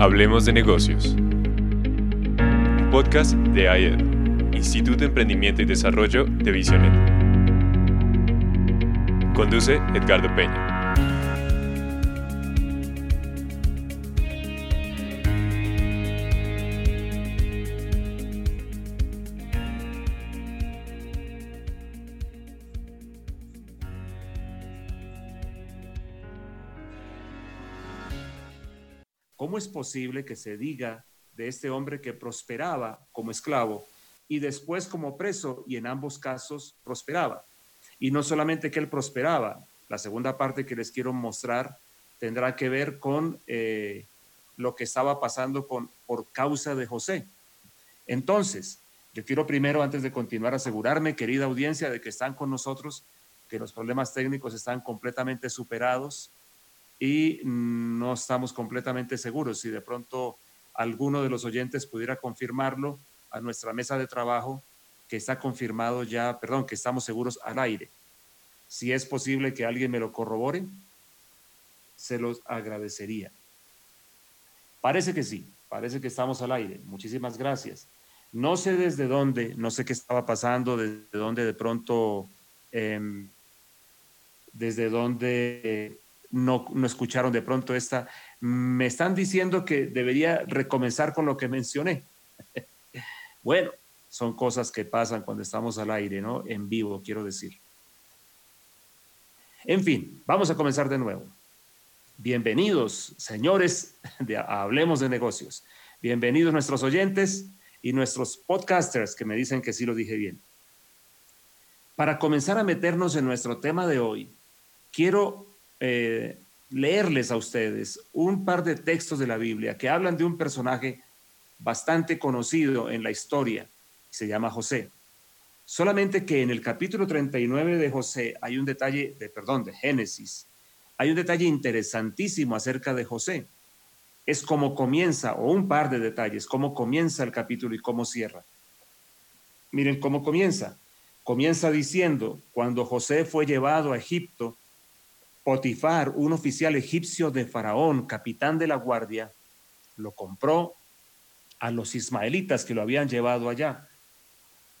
Hablemos de negocios. Un podcast de AED, Instituto de Emprendimiento y Desarrollo de Visionet. Conduce Edgardo Peña. ¿Cómo es posible que se diga de este hombre que prosperaba como esclavo y después como preso y en ambos casos prosperaba? Y no solamente que él prosperaba, la segunda parte que les quiero mostrar tendrá que ver con eh, lo que estaba pasando por causa de José. Entonces, yo quiero primero, antes de continuar, asegurarme, querida audiencia, de que están con nosotros, que los problemas técnicos están completamente superados, y no estamos completamente seguros. Si de pronto alguno de los oyentes pudiera confirmarlo a nuestra mesa de trabajo, que está confirmado ya, perdón, que estamos seguros al aire. Si es posible que alguien me lo corrobore, se los agradecería. Parece que sí, parece que estamos al aire. Muchísimas gracias. No sé desde dónde, no sé qué estaba pasando, desde dónde de pronto, em, desde dónde no, no escucharon de pronto esta. Me están diciendo que debería recomenzar con lo que mencioné. bueno, son cosas que pasan cuando estamos al aire, ¿no? En vivo, quiero decir. En fin, vamos a comenzar de nuevo. Bienvenidos, señores, Hablemos de Negocios. Bienvenidos nuestros oyentes y nuestros podcasters que me dicen que sí lo dije bien. Para comenzar a meternos en nuestro tema de hoy, quiero eh, leerles a ustedes un par de textos de la Biblia que hablan de un personaje bastante conocido en la historia, se llama José. Solamente que en el capítulo 39 de José hay un detalle, de, perdón, de Génesis, hay un detalle interesantísimo acerca de José. Es cómo comienza, o un par de detalles, cómo comienza el capítulo y cómo cierra. Miren cómo comienza. Comienza diciendo, cuando José fue llevado a Egipto, Potifar, un oficial egipcio de Faraón, capitán de la guardia, lo compró a los ismaelitas que lo habían llevado allá.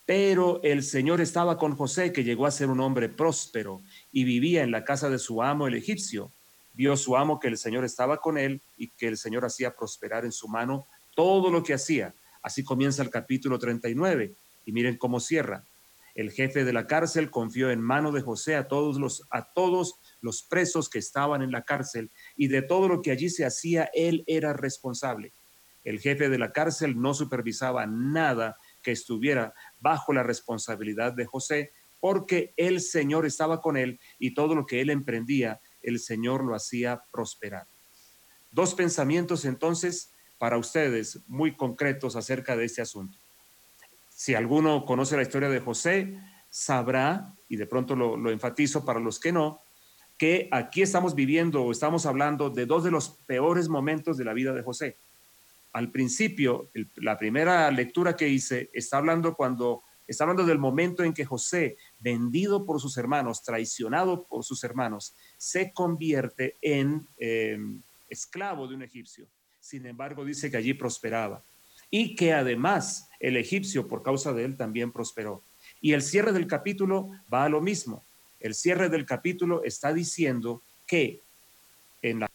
Pero el Señor estaba con José, que llegó a ser un hombre próspero y vivía en la casa de su amo el egipcio. Vio su amo que el Señor estaba con él y que el Señor hacía prosperar en su mano todo lo que hacía. Así comienza el capítulo 39 y miren cómo cierra. El jefe de la cárcel confió en mano de José a todos los a todos los presos que estaban en la cárcel y de todo lo que allí se hacía, él era responsable. El jefe de la cárcel no supervisaba nada que estuviera bajo la responsabilidad de José, porque el Señor estaba con él y todo lo que él emprendía, el Señor lo hacía prosperar. Dos pensamientos entonces para ustedes muy concretos acerca de este asunto. Si alguno conoce la historia de José, sabrá, y de pronto lo, lo enfatizo para los que no, que aquí estamos viviendo o estamos hablando de dos de los peores momentos de la vida de José. Al principio, la primera lectura que hice está hablando cuando está hablando del momento en que José, vendido por sus hermanos, traicionado por sus hermanos, se convierte en em, esclavo de un egipcio. Sin embargo, dice que allí prosperaba y que además el egipcio por causa de él también prosperó. Y el cierre del capítulo va a lo mismo el cierre del capítulo está diciendo que en la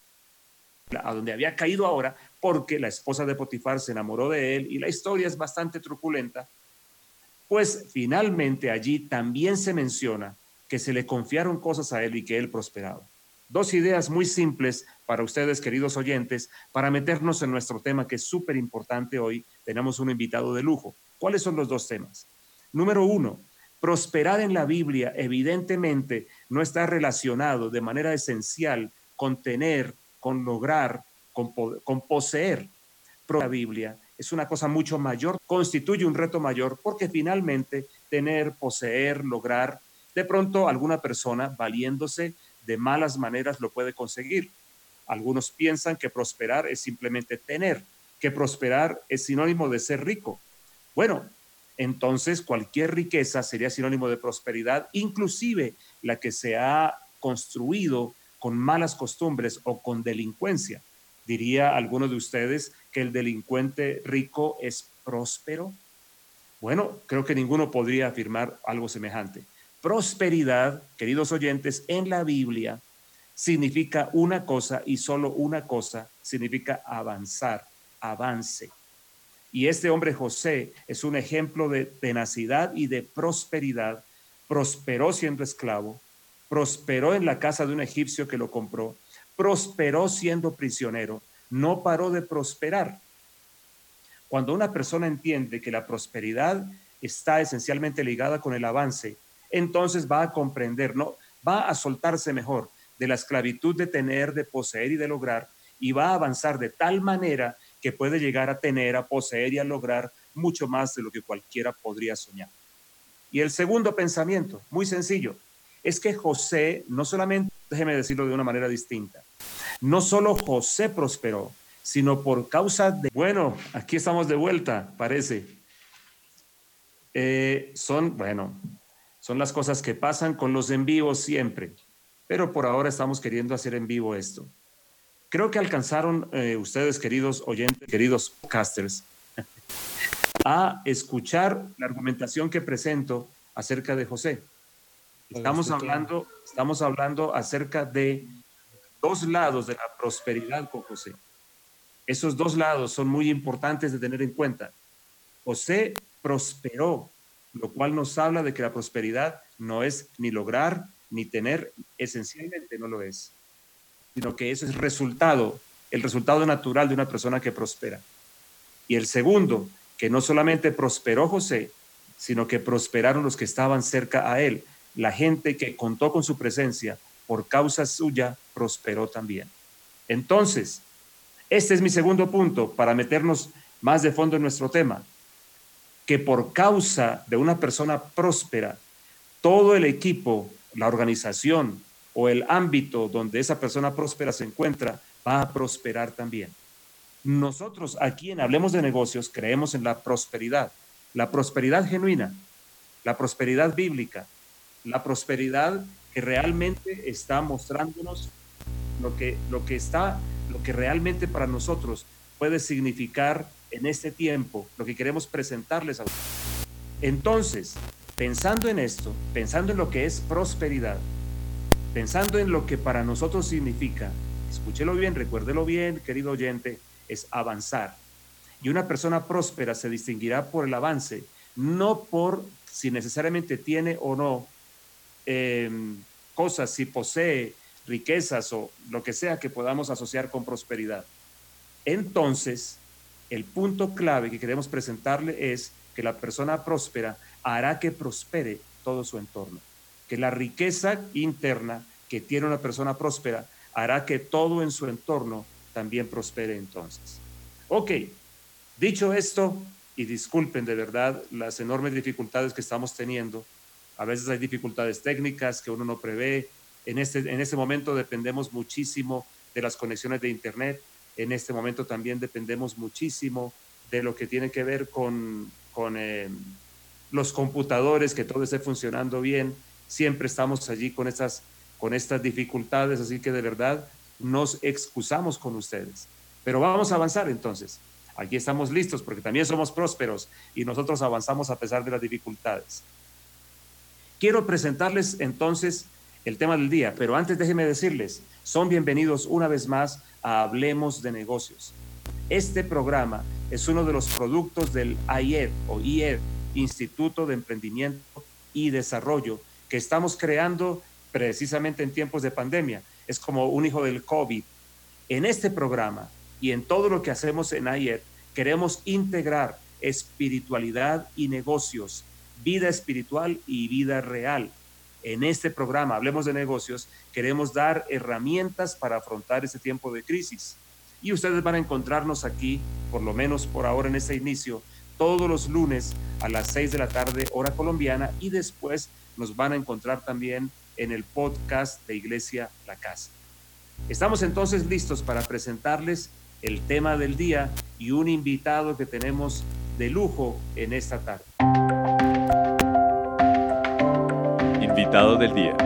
a donde había caído ahora, porque la esposa de Potifar se enamoró de él y la historia es bastante truculenta, pues finalmente allí también se menciona que se le confiaron cosas a él y que él prosperaba. Dos ideas muy simples para ustedes, queridos oyentes, para meternos en nuestro tema que es súper importante hoy. Tenemos un invitado de lujo. ¿Cuáles son los dos temas? Número uno, Prosperar en la Biblia evidentemente no está relacionado de manera esencial con tener, con lograr, con, poseer. La Biblia es una cosa mucho mayor, constituye un reto mayor porque finalmente tener, poseer, lograr, de pronto alguna persona valiéndose de malas maneras lo puede conseguir. Algunos piensan que prosperar es simplemente tener, que prosperar es sinónimo de ser rico. Bueno, entonces cualquier riqueza sería sinónimo de prosperidad, inclusive la que se ha construido con malas costumbres o con delincuencia. ¿Diría alguno de ustedes que el delincuente rico es próspero? Bueno, creo que ninguno podría afirmar algo semejante. Prosperidad, queridos oyentes, en la Biblia significa una cosa y solo una cosa, significa avanzar, avance. Y este hombre José es un ejemplo de tenacidad y de prosperidad. Prosperó siendo esclavo, prosperó en la casa de un egipcio que lo compró, prosperó siendo prisionero, no paró de prosperar. Cuando una persona entiende que la prosperidad está esencialmente ligada con el avance, entonces va a comprender, no, va a soltarse mejor de la esclavitud de tener, de poseer y de lograr, y va a avanzar de tal manera que puede llegar a tener, a poseer y a lograr mucho más de lo que cualquiera podría soñar. Y el segundo pensamiento, muy sencillo, es que José, no solamente, déjeme decirlo de una manera distinta, no solo José prosperó, sino por causa de, bueno, aquí estamos de vuelta, parece. Eh, son, bueno, son las cosas que pasan con los en vivo siempre, pero por ahora estamos queriendo hacer en vivo esto. Creo que alcanzaron eh, ustedes, queridos oyentes, queridos podcasters, a escuchar la argumentación que presento acerca de José. Estamos hablando, estamos hablando acerca de dos lados de la prosperidad con José. Esos dos lados son muy importantes de tener en cuenta. José prosperó, lo cual nos habla de que la prosperidad no es ni lograr ni tener, esencialmente no lo es, sino que eso es resultado, el resultado natural de una persona que prospera. Y el segundo, que no solamente prosperó José, sino que prosperaron los que estaban cerca a él. La gente que contó con su presencia por causa suya prosperó también. Entonces, este es mi segundo punto para meternos más de fondo en nuestro tema, que por causa de una persona próspera, todo el equipo, la organización o el ámbito donde esa persona próspera se encuentra va a prosperar también. Nosotros aquí en Hablemos de Negocios creemos en la prosperidad, la prosperidad genuina, la prosperidad bíblica, la prosperidad que realmente está mostrándonos lo que, lo que está lo que realmente para nosotros puede significar en este tiempo, lo que queremos presentarles a ustedes. Entonces, pensando en esto, pensando en lo que es prosperidad, pensando en lo que para nosotros significa, escúchelo bien, recuérdelo bien, querido oyente, es avanzar. Y una persona próspera se distinguirá por el avance, no por si necesariamente tiene o no em, cosas, si posee riquezas o lo que sea que podamos asociar con prosperidad. Entonces, el punto clave que queremos presentarle es que la persona próspera hará que prospere todo su entorno, que la riqueza interna que tiene una persona próspera hará que todo en su entorno también prospere entonces. Ok, dicho esto, y disculpen de verdad las enormes dificultades que estamos teniendo, a veces hay dificultades técnicas que uno no prevé, en este, en este momento dependemos muchísimo de las conexiones de Internet. En este momento también dependemos muchísimo de lo que tiene que ver con, con eh, los computadores, que todo esté funcionando bien. Siempre estamos allí con estas, con estas dificultades, así que de verdad nos excusamos con ustedes. Pero vamos a avanzar entonces. Aquí estamos listos porque también somos prósperos y nosotros avanzamos a pesar de las dificultades. Quiero presentarles entonces el tema del día. Pero antes déjenme decirles, son bienvenidos una vez más a Hablemos de Negocios. Este programa es uno de los productos del IED o IED, Instituto de Emprendimiento y Desarrollo, que estamos creando precisamente en tiempos de pandemia. Es como un hijo del COVID. En este programa y en todo lo que hacemos en IED, queremos integrar espiritualidad y negocios, vida espiritual y vida real en este programa, Hablemos de Negocios, queremos dar herramientas para afrontar este tiempo de crisis. Y ustedes van a encontrarnos aquí, por lo menos por ahora en este inicio, todos los lunes a las 6 de la tarde, hora colombiana, y después nos van a encontrar también en el podcast de Iglesia La Casa. Estamos entonces listos para presentarles el tema del día y un invitado que tenemos de lujo en esta tarde. Invitado del día.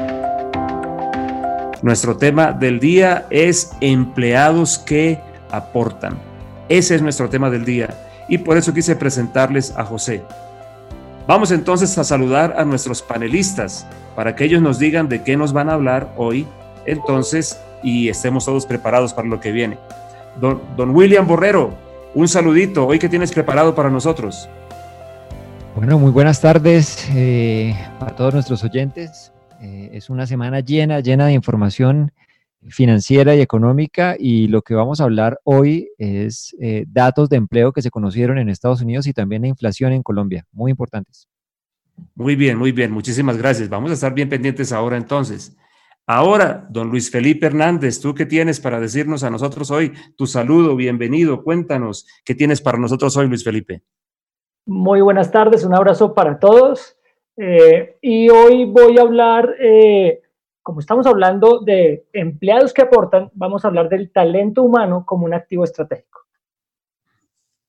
Nuestro tema del día es empleados que aportan. Ese es nuestro tema del día y por eso quise presentarles a José. Vamos entonces a saludar a nuestros panelistas para que ellos nos digan de qué nos van a hablar hoy, entonces, y estemos todos preparados para lo que viene. Don, William Borrero, un saludito, hoy que tienes preparado para nosotros. Bueno, muy buenas tardes eh, a todos nuestros oyentes. Eh, es una semana llena, llena de información financiera y económica y lo que vamos a hablar hoy es eh, datos de empleo que se conocieron en Estados Unidos y también la inflación en Colombia, muy importantes. Muy bien, muy bien, muchísimas gracias. Vamos a estar bien pendientes ahora entonces. Ahora, don Luis Felipe Hernández, ¿tú qué tienes para decirnos a nosotros hoy? Tu saludo, bienvenido, cuéntanos, ¿qué tienes para nosotros hoy, Luis Felipe? Muy buenas tardes, un abrazo para todos. Eh, y hoy voy a hablar eh, como estamos hablando de empleados que aportan, vamos a hablar del talento humano como un activo estratégico.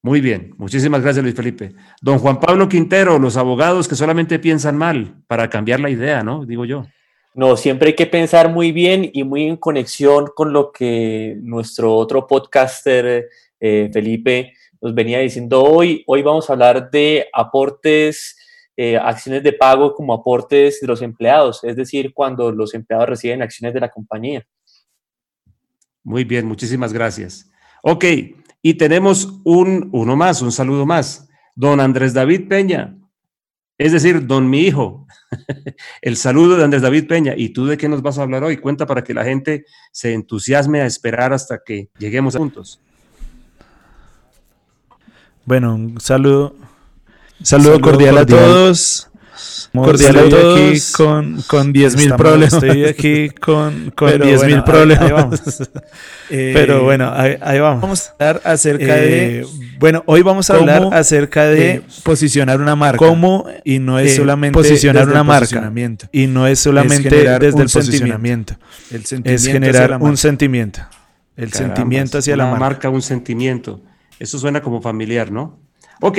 Muy bien, muchísimas gracias Luis Felipe. Don Juan Pablo Quintero, los abogados que solamente piensan mal para cambiar la idea, ¿no? Digo yo. No, siempre hay que pensar muy bien y muy en conexión con lo que nuestro otro podcaster, eh, Felipe, nos venía diciendo hoy. Hoy vamos a hablar de aportes eh, acciones de pago como aportes de los empleados, es decir, cuando los empleados reciben acciones de la compañía. Muy bien, muchísimas gracias. Ok, y tenemos un, uno más, un saludo más. Don Andrés David Peña, es decir, don mi hijo. El saludo de Andrés David Peña. ¿Y tú de qué nos vas a hablar hoy? Cuenta para que la gente se entusiasme a esperar hasta que lleguemos juntos. Bueno, un saludo Saludo, cordial, a todos. Cordial a todos. aquí con, con 10 mil problemas. Estoy aquí con, con 10 mil problemas. Pero bueno, ahí, vamos. Vamos a hablar acerca de. Eh, bueno, hoy vamos a hablar acerca de posicionar una marca. Cómo y no es eh, solamente posicionar una marca. Y no es solamente desde el posicionamiento. El es generar un sentimiento. El sentimiento hacia la marca. marca. Un sentimiento. Eso suena como familiar, ¿no? Ok.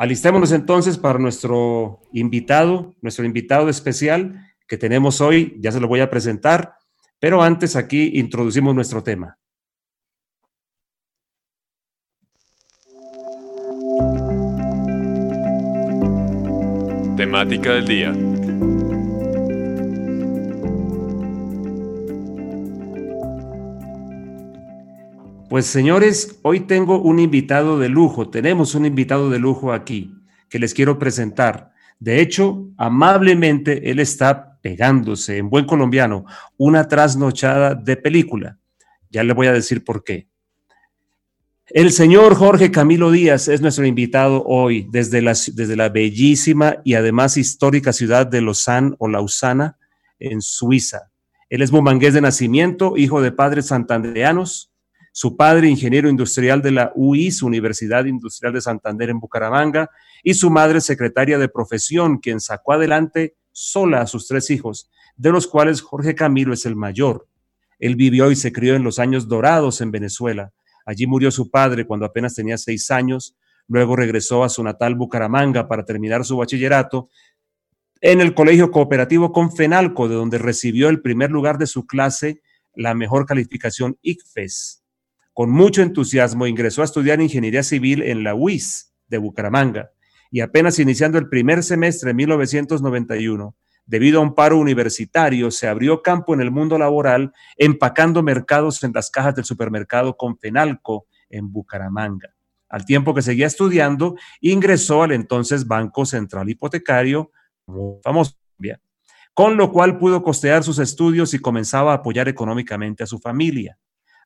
Alistémonos entonces para nuestro invitado, nuestro invitado especial que tenemos hoy, ya se lo voy a presentar, pero antes aquí introducimos nuestro tema. Temática del día. Pues señores, hoy tengo un invitado de lujo, tenemos un invitado de lujo aquí que les quiero presentar. De hecho, amablemente él está pegándose en buen colombiano una trasnochada de película. Ya le voy a decir por qué. El señor Jorge Camilo Díaz es nuestro invitado hoy desde la, desde la bellísima y además histórica ciudad de Lausanne o Lausana, en Suiza. Él es bumangués de nacimiento, hijo de padres santandereanos, su padre ingeniero industrial de la UIS, Universidad Industrial de Santander en Bucaramanga, y su madre secretaria de profesión, quien sacó adelante sola a sus tres hijos, de los cuales Jorge Camilo es el mayor. Él vivió y se crió en los años dorados en Venezuela. Allí murió su padre cuando apenas tenía seis años. Luego regresó a su natal Bucaramanga para terminar su bachillerato en el Colegio Cooperativo Confenalco, de donde recibió el primer lugar de su clase, la mejor calificación ICFES. Con mucho entusiasmo ingresó a estudiar ingeniería civil en la UIS de Bucaramanga y apenas iniciando el primer semestre de 1991, debido a un paro universitario, se abrió campo en el mundo laboral empacando mercados en las cajas del supermercado Confenalco en Bucaramanga. Al tiempo que seguía estudiando, ingresó al entonces Banco Central Hipotecario, famoso, con lo cual pudo costear sus estudios y comenzaba a apoyar económicamente a su familia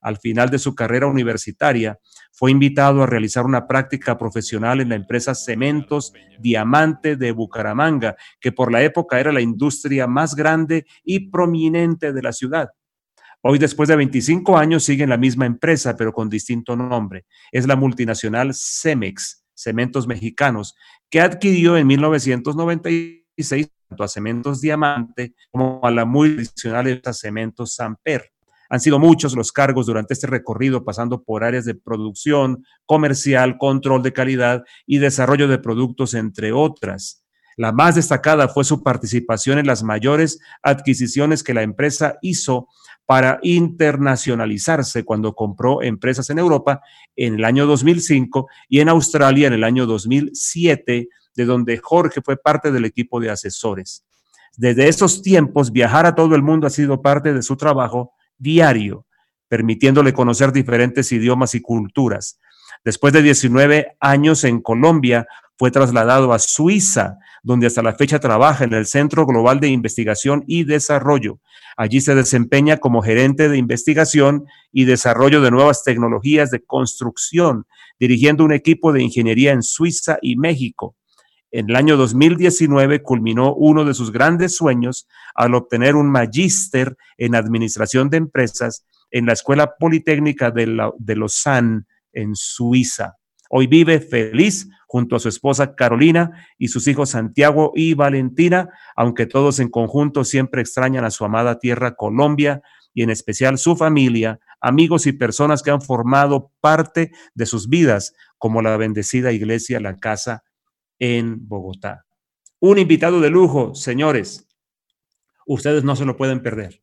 al final de su carrera universitaria, fue invitado a realizar una práctica profesional en la empresa Cementos Diamante de Bucaramanga, que por la época era la industria más grande y prominente de la ciudad. Hoy, después de 25 años, sigue en la misma empresa, pero con distinto nombre. Es la multinacional Cemex, Cementos Mexicanos, que adquirió en 1996 tanto a Cementos Diamante como a la muy tradicional Cementos Samper. Han sido muchos los cargos durante este recorrido, pasando por áreas de producción, comercial, control de calidad y desarrollo de productos, entre otras. La más destacada fue su participación en las mayores adquisiciones que la empresa hizo para internacionalizarse cuando compró empresas en Europa en el año 2005 y en Australia en el año 2007, de donde Jorge fue parte del equipo de asesores. Desde esos tiempos, viajar a todo el mundo ha sido parte de su trabajo diario, permitiéndole conocer diferentes idiomas y culturas. Después de 19 años en Colombia, fue trasladado a Suiza, donde hasta la fecha trabaja en el Centro Global de Investigación y Desarrollo. Allí se desempeña como gerente de investigación y desarrollo de nuevas tecnologías de construcción, dirigiendo un equipo de ingeniería en Suiza y México. En el año 2019 culminó uno de sus grandes sueños al obtener un magíster en administración de empresas en la Escuela Politécnica de, Lausanne, en Suiza. Hoy vive feliz junto a su esposa Carolina y sus hijos Santiago y Valentina, aunque todos en conjunto siempre extrañan a su amada tierra Colombia y en especial su familia, amigos y personas que han formado parte de sus vidas, como la bendecida iglesia La Casa en Bogotá. Un invitado de lujo, señores. Ustedes no se lo pueden perder.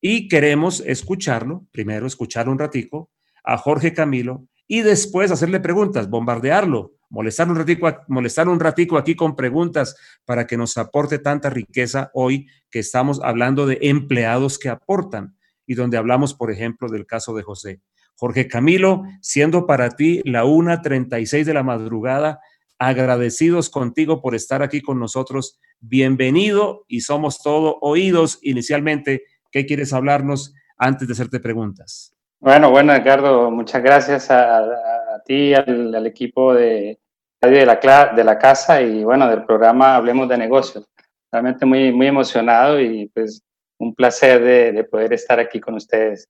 Y queremos escucharlo, primero escuchar un ratico a Jorge Camilo y después hacerle preguntas, bombardearlo, molestar un ratico, molestar un ratico aquí con preguntas para que nos aporte tanta riqueza hoy que estamos hablando de empleados que aportan y donde hablamos, por ejemplo, del caso de José. Jorge Camilo, siendo para ti la 1.36 de la madrugada, agradecidos contigo por estar aquí con nosotros. Bienvenido y somos todo oídos. Inicialmente, ¿qué quieres hablarnos antes de hacerte preguntas? Bueno, bueno, Edgardo, muchas gracias a, ti, al, equipo de, de, la, de la casa y bueno, del programa Hablemos de Negocios. Realmente muy, muy emocionado y pues un placer de poder estar aquí con ustedes.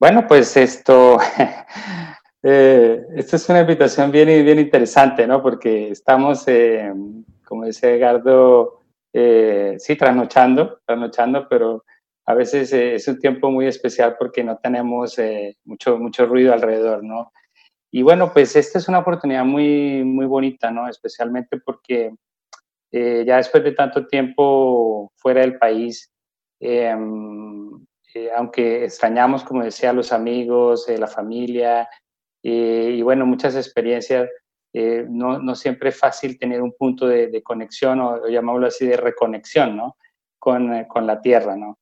Bueno, pues esto, Eh, esta es una invitación bien, bien interesante, ¿no? Porque estamos, eh, como decía Edgardo, eh, sí, trasnochando, trasnochando, pero a veces es un tiempo muy especial porque no tenemos mucho, mucho ruido alrededor, ¿no? Y bueno, pues esta es una oportunidad muy, muy bonita, ¿no? Especialmente porque ya después de tanto tiempo fuera del país, aunque extrañamos, como decía, a los amigos, la familia, eh, y bueno, muchas experiencias. Eh, no, no, siempre es fácil tener un punto de, conexión o, llamámoslo así de reconexión ¿no? con, eh, con la tierra. ¿no?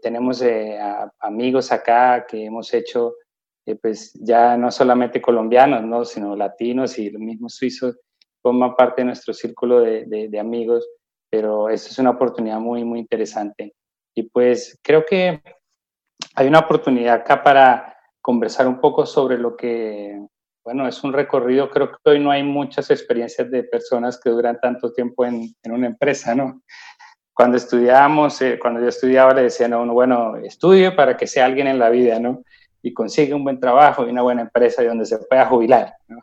tenemos amigos acá que hemos hecho, pues ya no solamente colombianos, ¿no? sino latinos y los mismos suizos forman parte de nuestro círculo de, de, de amigos, pero esto es una oportunidad muy, muy interesante. Y pues creo que hay una oportunidad acá para conversar un poco sobre lo que, bueno, es un recorrido, creo que hoy no hay muchas experiencias de personas que duran tanto tiempo en, en una empresa, ¿no? Cuando estudiábamos, eh, cuando yo estudiaba, le decían a uno, bueno, estudie para que sea alguien en la vida, ¿no? Y consigue un buen trabajo y una buena empresa y donde se pueda jubilar, ¿no?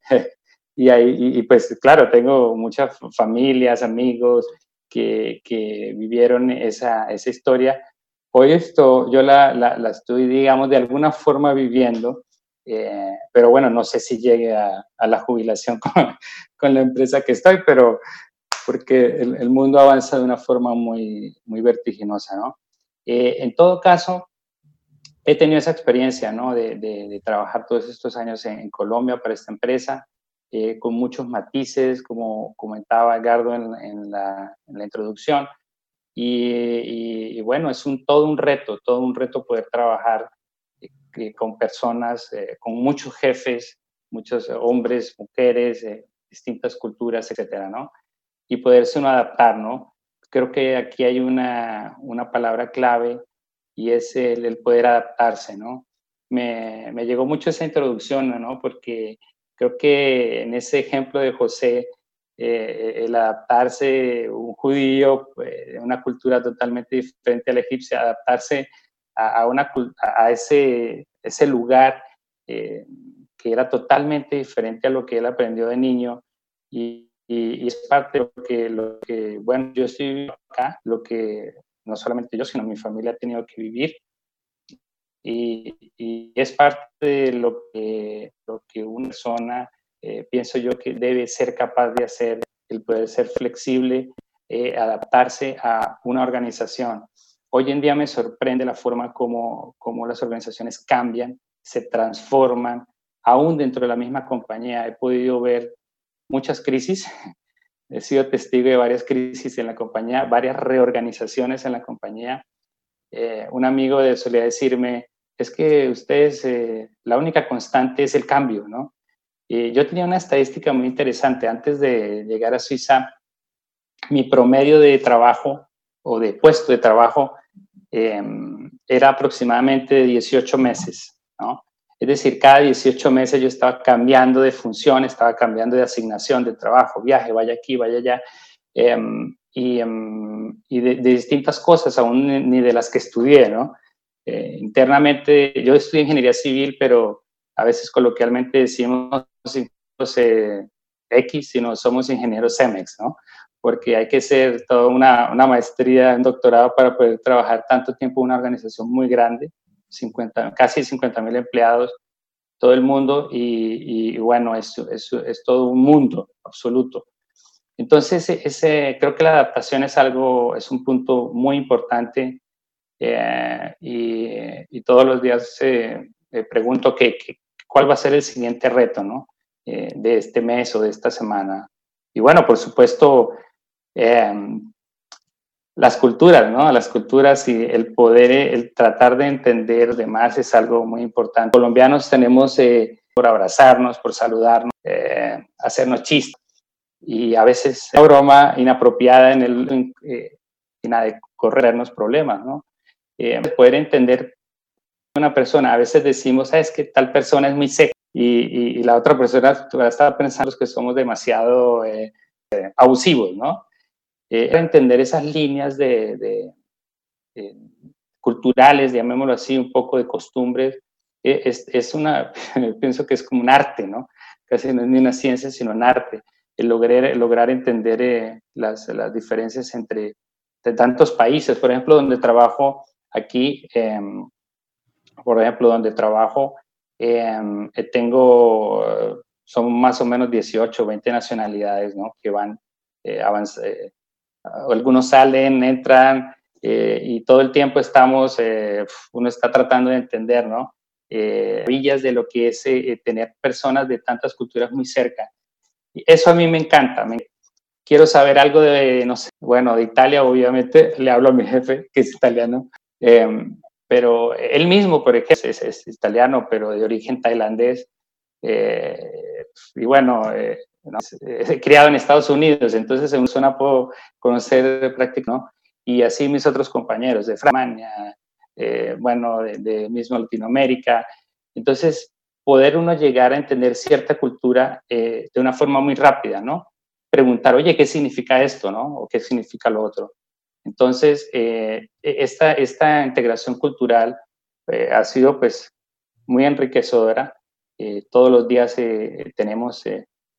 y, ahí, y, pues claro, tengo muchas familias, amigos que, que vivieron esa, esa historia Hoy esto yo la, la, estoy, digamos, de alguna forma viviendo, eh, pero bueno, no sé si llegue a, a la jubilación con, con, la empresa que estoy, pero porque el, el, mundo avanza de una forma muy, muy vertiginosa, ¿no? Eh, en todo caso, he tenido esa experiencia, ¿no? De, de, de trabajar todos estos años en, en Colombia para esta empresa, eh, con muchos matices, como comentaba Gardo en, en, la, en la introducción, y, bueno, es un, todo un reto, todo un reto poder trabajar eh, con personas, eh, con muchos jefes, muchos hombres, mujeres, eh, distintas culturas, etcétera, ¿no? Y poderse uno adaptar, ¿no? Creo que aquí hay una, una palabra clave y es el, el poder adaptarse, ¿no? Me, me, llegó mucho esa introducción, ¿no? Porque creo que en ese ejemplo de José, eh, el adaptarse, un judío de pues, una cultura totalmente diferente a la egipcia, adaptarse a, una, a ese, ese lugar eh, que era totalmente diferente a lo que él aprendió de niño. Y, y, es parte de lo que, lo que, bueno, yo estoy acá, lo que no solamente yo, sino mi familia ha tenido que vivir. Y, y es parte de lo que, lo que una persona eh, pienso yo que debe ser capaz de hacer, el poder ser flexible, adaptarse a una organización. Hoy en día me sorprende la forma como, como las organizaciones cambian, se transforman, aún dentro de la misma compañía. He podido ver muchas crisis, he sido testigo de varias crisis en la compañía, varias reorganizaciones en la compañía. Eh, un amigo de solía decirme, es que ustedes, eh, la única constante es el cambio, ¿no? Y yo tenía una estadística muy interesante. Antes de llegar a Suiza, mi promedio de trabajo o de puesto de trabajo em, era aproximadamente de 18 meses, ¿no? Es decir, cada 18 meses yo estaba cambiando de función, estaba cambiando de asignación de trabajo, viaje, vaya aquí, vaya allá, em, y, em, y de, distintas cosas, aún ni de las que estudié, ¿no? Eh, internamente, yo estudié ingeniería civil, pero a veces coloquialmente decimos eh, X, sino somos ingenieros CEMEX, ¿no? Porque hay que ser toda una, una maestría, un doctorado para poder trabajar tanto tiempo en una organización muy grande 50, casi 50 mil empleados, todo el mundo, y, bueno, es, es, es, todo un mundo absoluto. Entonces, ese, creo que la adaptación es algo, es un punto muy importante eh, y, todos los días eh, pregunto que, cuál va a ser el siguiente reto, ¿no? Eh, de este mes o de esta semana. Y bueno, por supuesto, las culturas, ¿no? Las culturas y el poder, el tratar de entender demás es algo muy importante. Colombianos tenemos eh, por abrazarnos, por saludarnos, eh, hacernos chistes y a veces una broma inapropiada en el eh, corrernos problemas, ¿no? Eh, poder entender una persona, a veces decimos, es que tal persona es muy seca y, y, la otra persona está pensando que somos demasiado abusivos, ¿no? eh, entender esas líneas de, culturales, llamémoslo así, un poco de costumbres, eh, es, es, una, pienso que es como un arte, ¿no? Casi no es ni una ciencia, sino un arte, el lograr, lograr entender eh, las, las, diferencias entre de tantos países. Por ejemplo, donde trabajo aquí, em, por ejemplo, donde trabajo, em, eh, tengo, son más o menos 18 o 20 nacionalidades, ¿no? Que van eh, algunos salen, entran eh, y todo el tiempo estamos, eh, uno está tratando de entender, ¿no? Eh, villas de lo que es tener personas de tantas culturas muy cerca. Y eso a mí me encanta. quiero saber algo de, no sé, bueno, de Italia, obviamente, le hablo a mi jefe, que es italiano, em, pero él mismo, por ejemplo, es, es, italiano, pero de origen tailandés. y bueno, He criado en Estados Unidos, entonces en zona puedo conocer prácticamente, ¿no? Y así mis otros compañeros de Francia, eh, bueno, de, mismo Latinoamérica. Entonces, poder uno llegar a entender cierta cultura eh, de una forma muy rápida, ¿no? Preguntar, oye, ¿qué significa esto, no? O ¿qué significa lo otro? Entonces, eh, esta, esta integración cultural ha sido, pues, muy enriquecedora. todos los días tenemos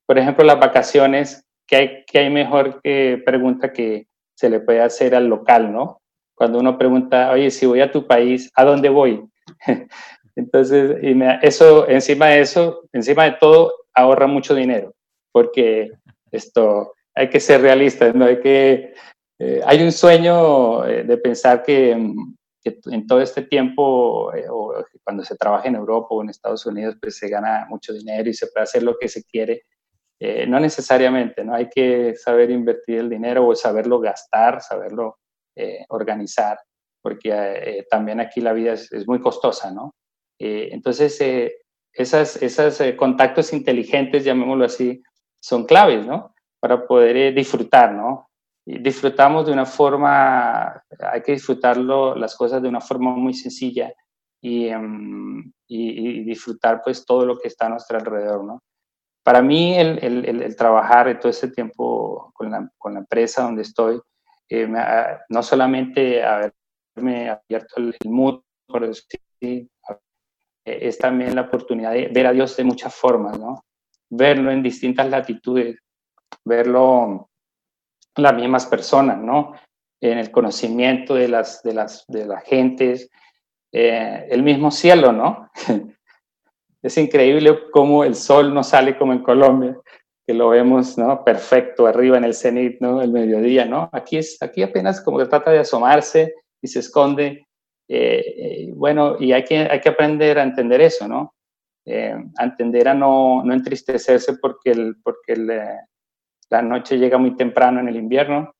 por ejemplo, las vacaciones, ¿qué hay, qué hay mejor que pregunta que se le puede hacer al local, ¿no? Cuando uno pregunta, oye, si voy a tu país, ¿a dónde voy? Entonces, y eso, encima de eso, encima de todo, ahorra mucho dinero, porque esto, hay que ser realistas, ¿no? Hay que, eh, hay un sueño eh, de pensar que, en todo este tiempo, eh, cuando se trabaja en Europa o en Estados Unidos, pues se gana mucho dinero y se puede hacer lo que se quiere. No necesariamente, ¿no? Hay que saber invertir el dinero o saberlo gastar, saberlo organizar, porque también aquí la vida es, muy costosa, ¿no? entonces, esos contactos inteligentes, llamémoslo así, son claves, ¿no? Para poder disfrutar, ¿no? Disfrutamos de una forma, hay que disfrutarlo, las cosas de una forma muy sencilla y, em, y, y disfrutar pues todo lo que está a nuestro alrededor, ¿no? para mí el, el, el, trabajar todo ese tiempo con la, con la empresa donde estoy, eh, no solamente haberme abierto el, mundo, por decir, eh, es también la oportunidad de ver a Dios de muchas formas, ¿no? Verlo en distintas latitudes, verlo las mismas personas, ¿no? En el conocimiento de las, de las, de las gentes, eh, el mismo cielo, ¿no? Es increíble cómo el sol no sale como en Colombia. que lo vemos, ¿no? Perfecto, arriba en el cenit, ¿no? El mediodía, ¿no? Aquí, es, aquí apenas como que trata de asomarse y se esconde. Eh, bueno, y hay que, hay que aprender a entender eso, ¿no? Eh, a entender a no, no entristecerse porque, el, porque la noche llega muy temprano en el invierno,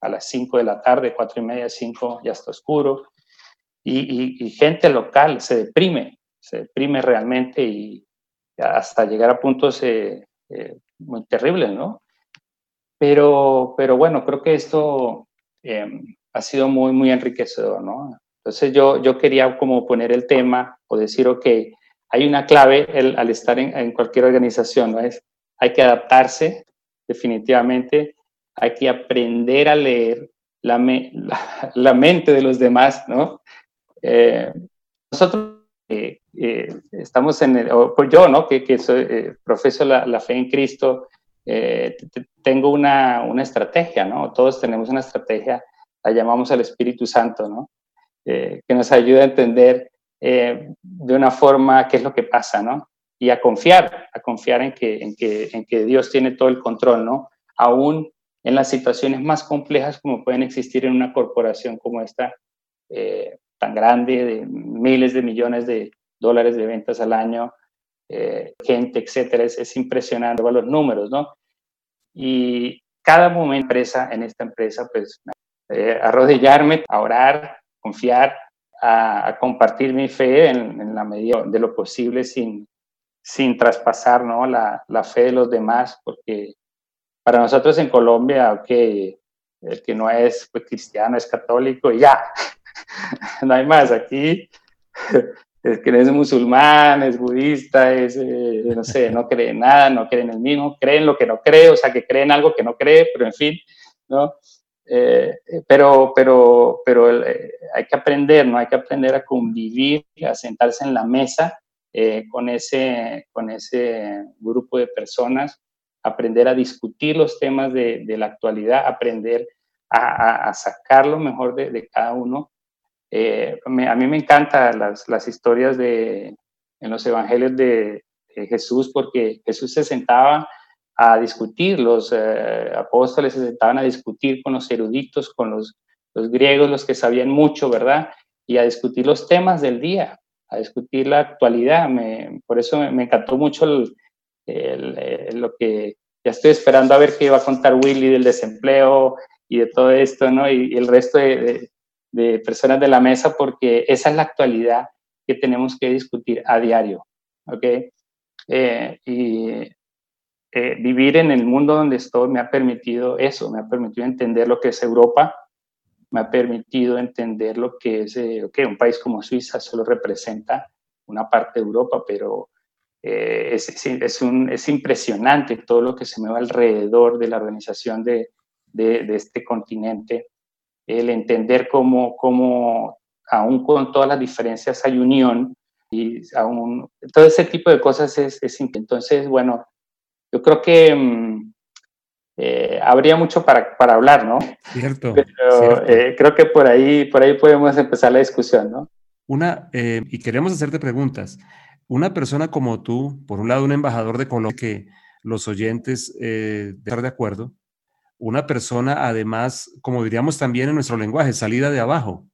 a las 5 de la tarde, cuatro y media, 5, ya está oscuro. Y, gente local se deprime, se deprime realmente y hasta llegar a puntos eh, eh, muy terribles, ¿no? Pero, pero bueno, creo que esto em, ha sido muy, muy enriquecedor, ¿no? Entonces yo, yo quería como poner el tema o decir, ok, hay una clave el, al estar en, en, cualquier organización, ¿no? Es, hay que adaptarse definitivamente, hay que aprender a leer la, la, mente de los demás, ¿no? Eh, nosotros eh, eh, estamos en el, o pues yo, ¿no? Que, que profeso la, la, fe en Cristo, tengo una, una, estrategia, ¿no? Todos tenemos una estrategia, la llamamos al Espíritu Santo, ¿no? que nos ayuda a entender de una forma qué es lo que pasa, ¿no? Y a confiar, a confiar en que, en que, en que Dios tiene todo el control, ¿no? Aún en las situaciones más complejas como pueden existir en una corporación como esta, eh, tan grande, de miles de millones de dólares de ventas al año, eh, gente, etcétera, es, es impresionante los números, ¿no? Y cada momento empresa, en esta empresa, pues eh, arrodillarme, a orar, confiar, a, compartir mi fe en, en, la medida de lo posible sin, sin traspasar ¿no? la, la fe de los demás, porque para nosotros en Colombia, ok, el que no es pues, cristiano es católico y ya, no hay más. Aquí, el que no es musulmán, es budista, es, eh, no sé, no cree en nada, no cree en el mismo, cree en lo que no cree, o sea, que cree en algo que no cree, pero en fin, ¿no? Eh, pero pero, pero eh, hay que aprender, ¿no? Hay que aprender a convivir, a sentarse en la mesa con, ese, con ese grupo de personas aprender a discutir los temas de, la actualidad, aprender a, sacar lo mejor de, cada uno. Eh, a mí me encantan las, historias de, en los evangelios de, Jesús porque Jesús se sentaba a discutir, los eh, apóstoles se sentaban a discutir con los eruditos, con los, griegos, los que sabían mucho, ¿verdad? Y a discutir los temas del día, a discutir la actualidad. por eso me, encantó mucho eh, lo que ya estoy esperando a ver qué va a contar Willy del desempleo y de todo esto, ¿no? Y, el resto de, personas de la mesa, porque esa es la actualidad que tenemos que discutir a diario, ¿ok? Eh, y eh, vivir en el mundo donde estoy me ha permitido eso, me ha permitido entender lo que es Europa, me ha permitido entender lo que es, ok, un país como Suiza solo representa una parte de Europa, pero eh, es, es, un, es, impresionante todo lo que se me va alrededor de la organización de, de, este continente, el entender cómo, cómo, aún con todas las diferencias hay unión y aún todo ese tipo de cosas es, es entonces bueno yo creo que mm, eh, habría mucho para, para, hablar no cierto pero eh, creo que por ahí por ahí podemos empezar la discusión no una y queremos hacerte preguntas. Una persona como tú, por un lado un embajador de Colombia, que los oyentes eh, estar de acuerdo, una persona además, como diríamos también en nuestro lenguaje, salida de abajo,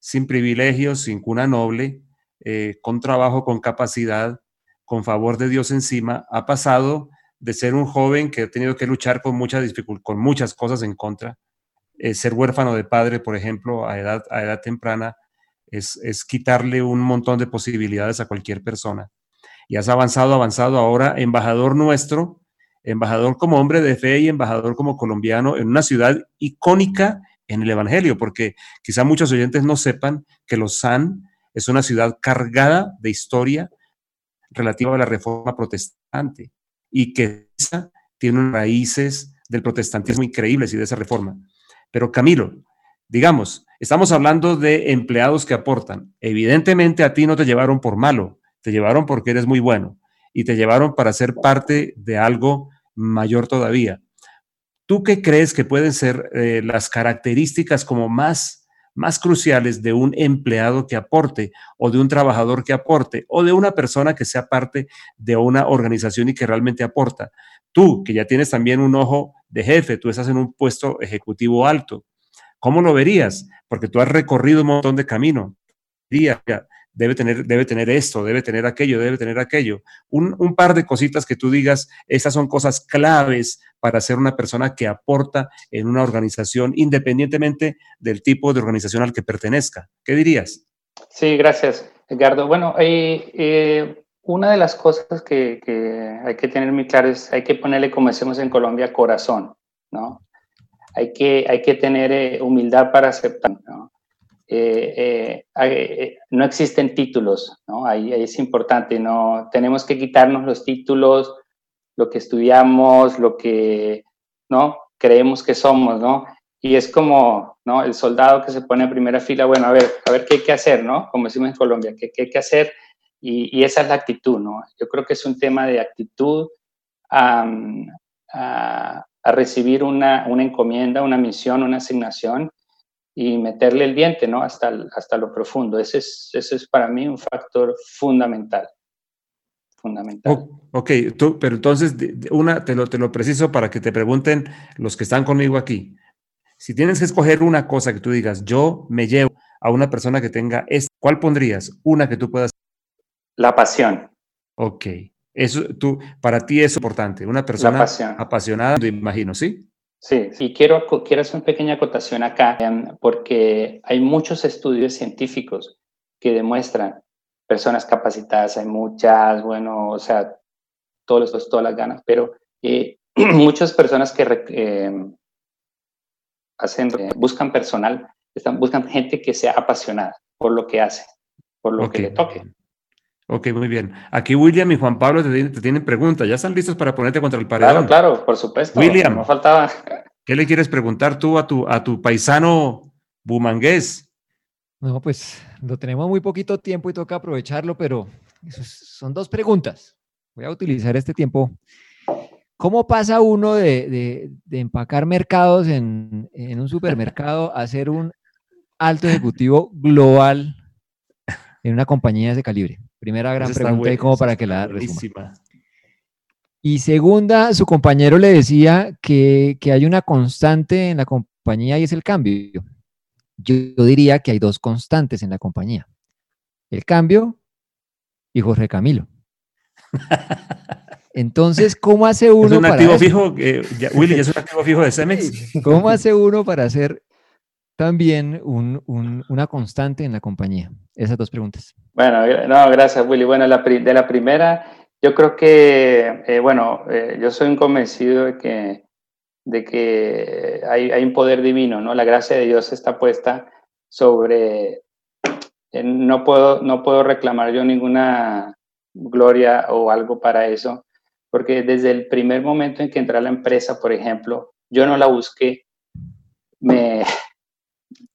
sin privilegios, sin cuna noble, eh, con trabajo, con capacidad, con favor de Dios encima, ha pasado de ser un joven que ha tenido que luchar con, muchas con muchas cosas en contra, eh, ser huérfano de padre, por ejemplo, a edad, a edad temprana, es, quitarle un montón de posibilidades a cualquier persona. Y has avanzado, avanzado. Ahora, embajador nuestro, embajador como hombre de fe y embajador como colombiano en una ciudad icónica en el Evangelio, porque quizá muchos oyentes no sepan que Lausanne es una ciudad cargada de historia relativa a la reforma protestante y que tiene raíces del protestantismo increíbles y de esa reforma. Pero Camilo, digamos, Estamos hablando de empleados que aportan. Evidentemente a ti no te llevaron por malo, te llevaron porque eres muy bueno y te llevaron para ser parte de algo mayor todavía. ¿Tú qué crees que pueden ser eh, las características como más, más cruciales de un empleado que aporte o de un trabajador que aporte o de una persona que sea parte de una organización y que realmente aporta Tú, que ya tienes también un ojo de jefe, tú estás en un puesto ejecutivo alto. ¿Cómo lo verías? Porque tú has recorrido un montón de camino. Debe tener, debe tener esto, debe tener aquello, debe tener aquello. Un, un par de cositas que tú digas, estas son cosas claves para ser una persona que aporta en una organización independientemente del tipo de organización al que pertenezca. ¿Qué dirías? Sí, gracias, Edgardo. Bueno, eh, eh, una de las cosas que, que, hay que tener muy claro es, hay que ponerle, como decimos en Colombia, corazón, ¿no? Hay que, hay que tener eh, humildad para aceptar, ¿no? No existen títulos, ¿no? Ahí, ahí, es importante, ¿no? Tenemos que quitarnos los títulos, lo que estudiamos, lo que, ¿no? Creemos que somos, ¿no? Y es como, ¿no? El soldado que se pone en primera fila, bueno, a ver, a ver qué hay que hacer, ¿no? Como decimos en Colombia, qué, qué hay que hacer y, esa es la actitud, ¿no? Yo creo que es un tema de actitud a, a, recibir una, una, encomienda, una misión, una asignación y meterle el diente, ¿no? Hasta, hasta lo profundo. Ese es, ese es para mí un factor fundamental. Fundamental. ok, tú, pero entonces, una, te lo, te lo preciso para que te pregunten los que están conmigo aquí. Si tienes que escoger una cosa que tú digas, yo me llevo a una persona que tenga esta, ¿cuál pondrías? Una que tú puedas la pasión. Ok. Eso, tú, para ti es importante, una persona apasionada, me imagino, ¿sí? Sí, y quiero, quiero hacer una pequeña acotación acá, porque hay muchos estudios científicos que demuestran personas capacitadas, hay muchas, bueno, o sea, todos los, todas las ganas, pero eh, muchas personas que em, hacen, eh, buscan personal, están, buscan gente que sea apasionada por lo que hace, por lo que le toque. Ok, muy bien. Aquí William y Juan Pablo te, tienen preguntas. ¿Ya están listos para ponerte contra el paredón? Claro, claro, por supuesto. William, no faltaba. ¿Qué le quieres preguntar tú a tu, a tu paisano bumangués? No, pues lo tenemos muy poquito tiempo y toca aprovecharlo, pero son dos preguntas. Voy a utilizar este tiempo. ¿Cómo pasa uno de, empacar mercados en, en un supermercado a ser un alto ejecutivo global en una compañía de ese calibre? Primera gran pregunta y como para que la resuma. Y segunda, su compañero le decía que, hay una constante en la compañía y es el cambio. Yo, diría que hay dos constantes en la compañía. El cambio y Jorge Camilo. Entonces, ¿cómo hace uno ¿Es un activo fijo, Willy, es un activo fijo de Cemex? ¿Cómo hace uno para hacer también una constante en la compañía? Esas dos preguntas. Bueno, no, gracias, Willy. Bueno, de la primera, yo creo que, eh, bueno, eh, yo soy un convencido de que, de que hay, hay, un poder divino, ¿no? La gracia de Dios está puesta sobre... Eh, no, puedo, no puedo reclamar yo ninguna gloria o algo para eso, porque desde el primer momento en que entré a la empresa, por ejemplo, yo no la busqué, me,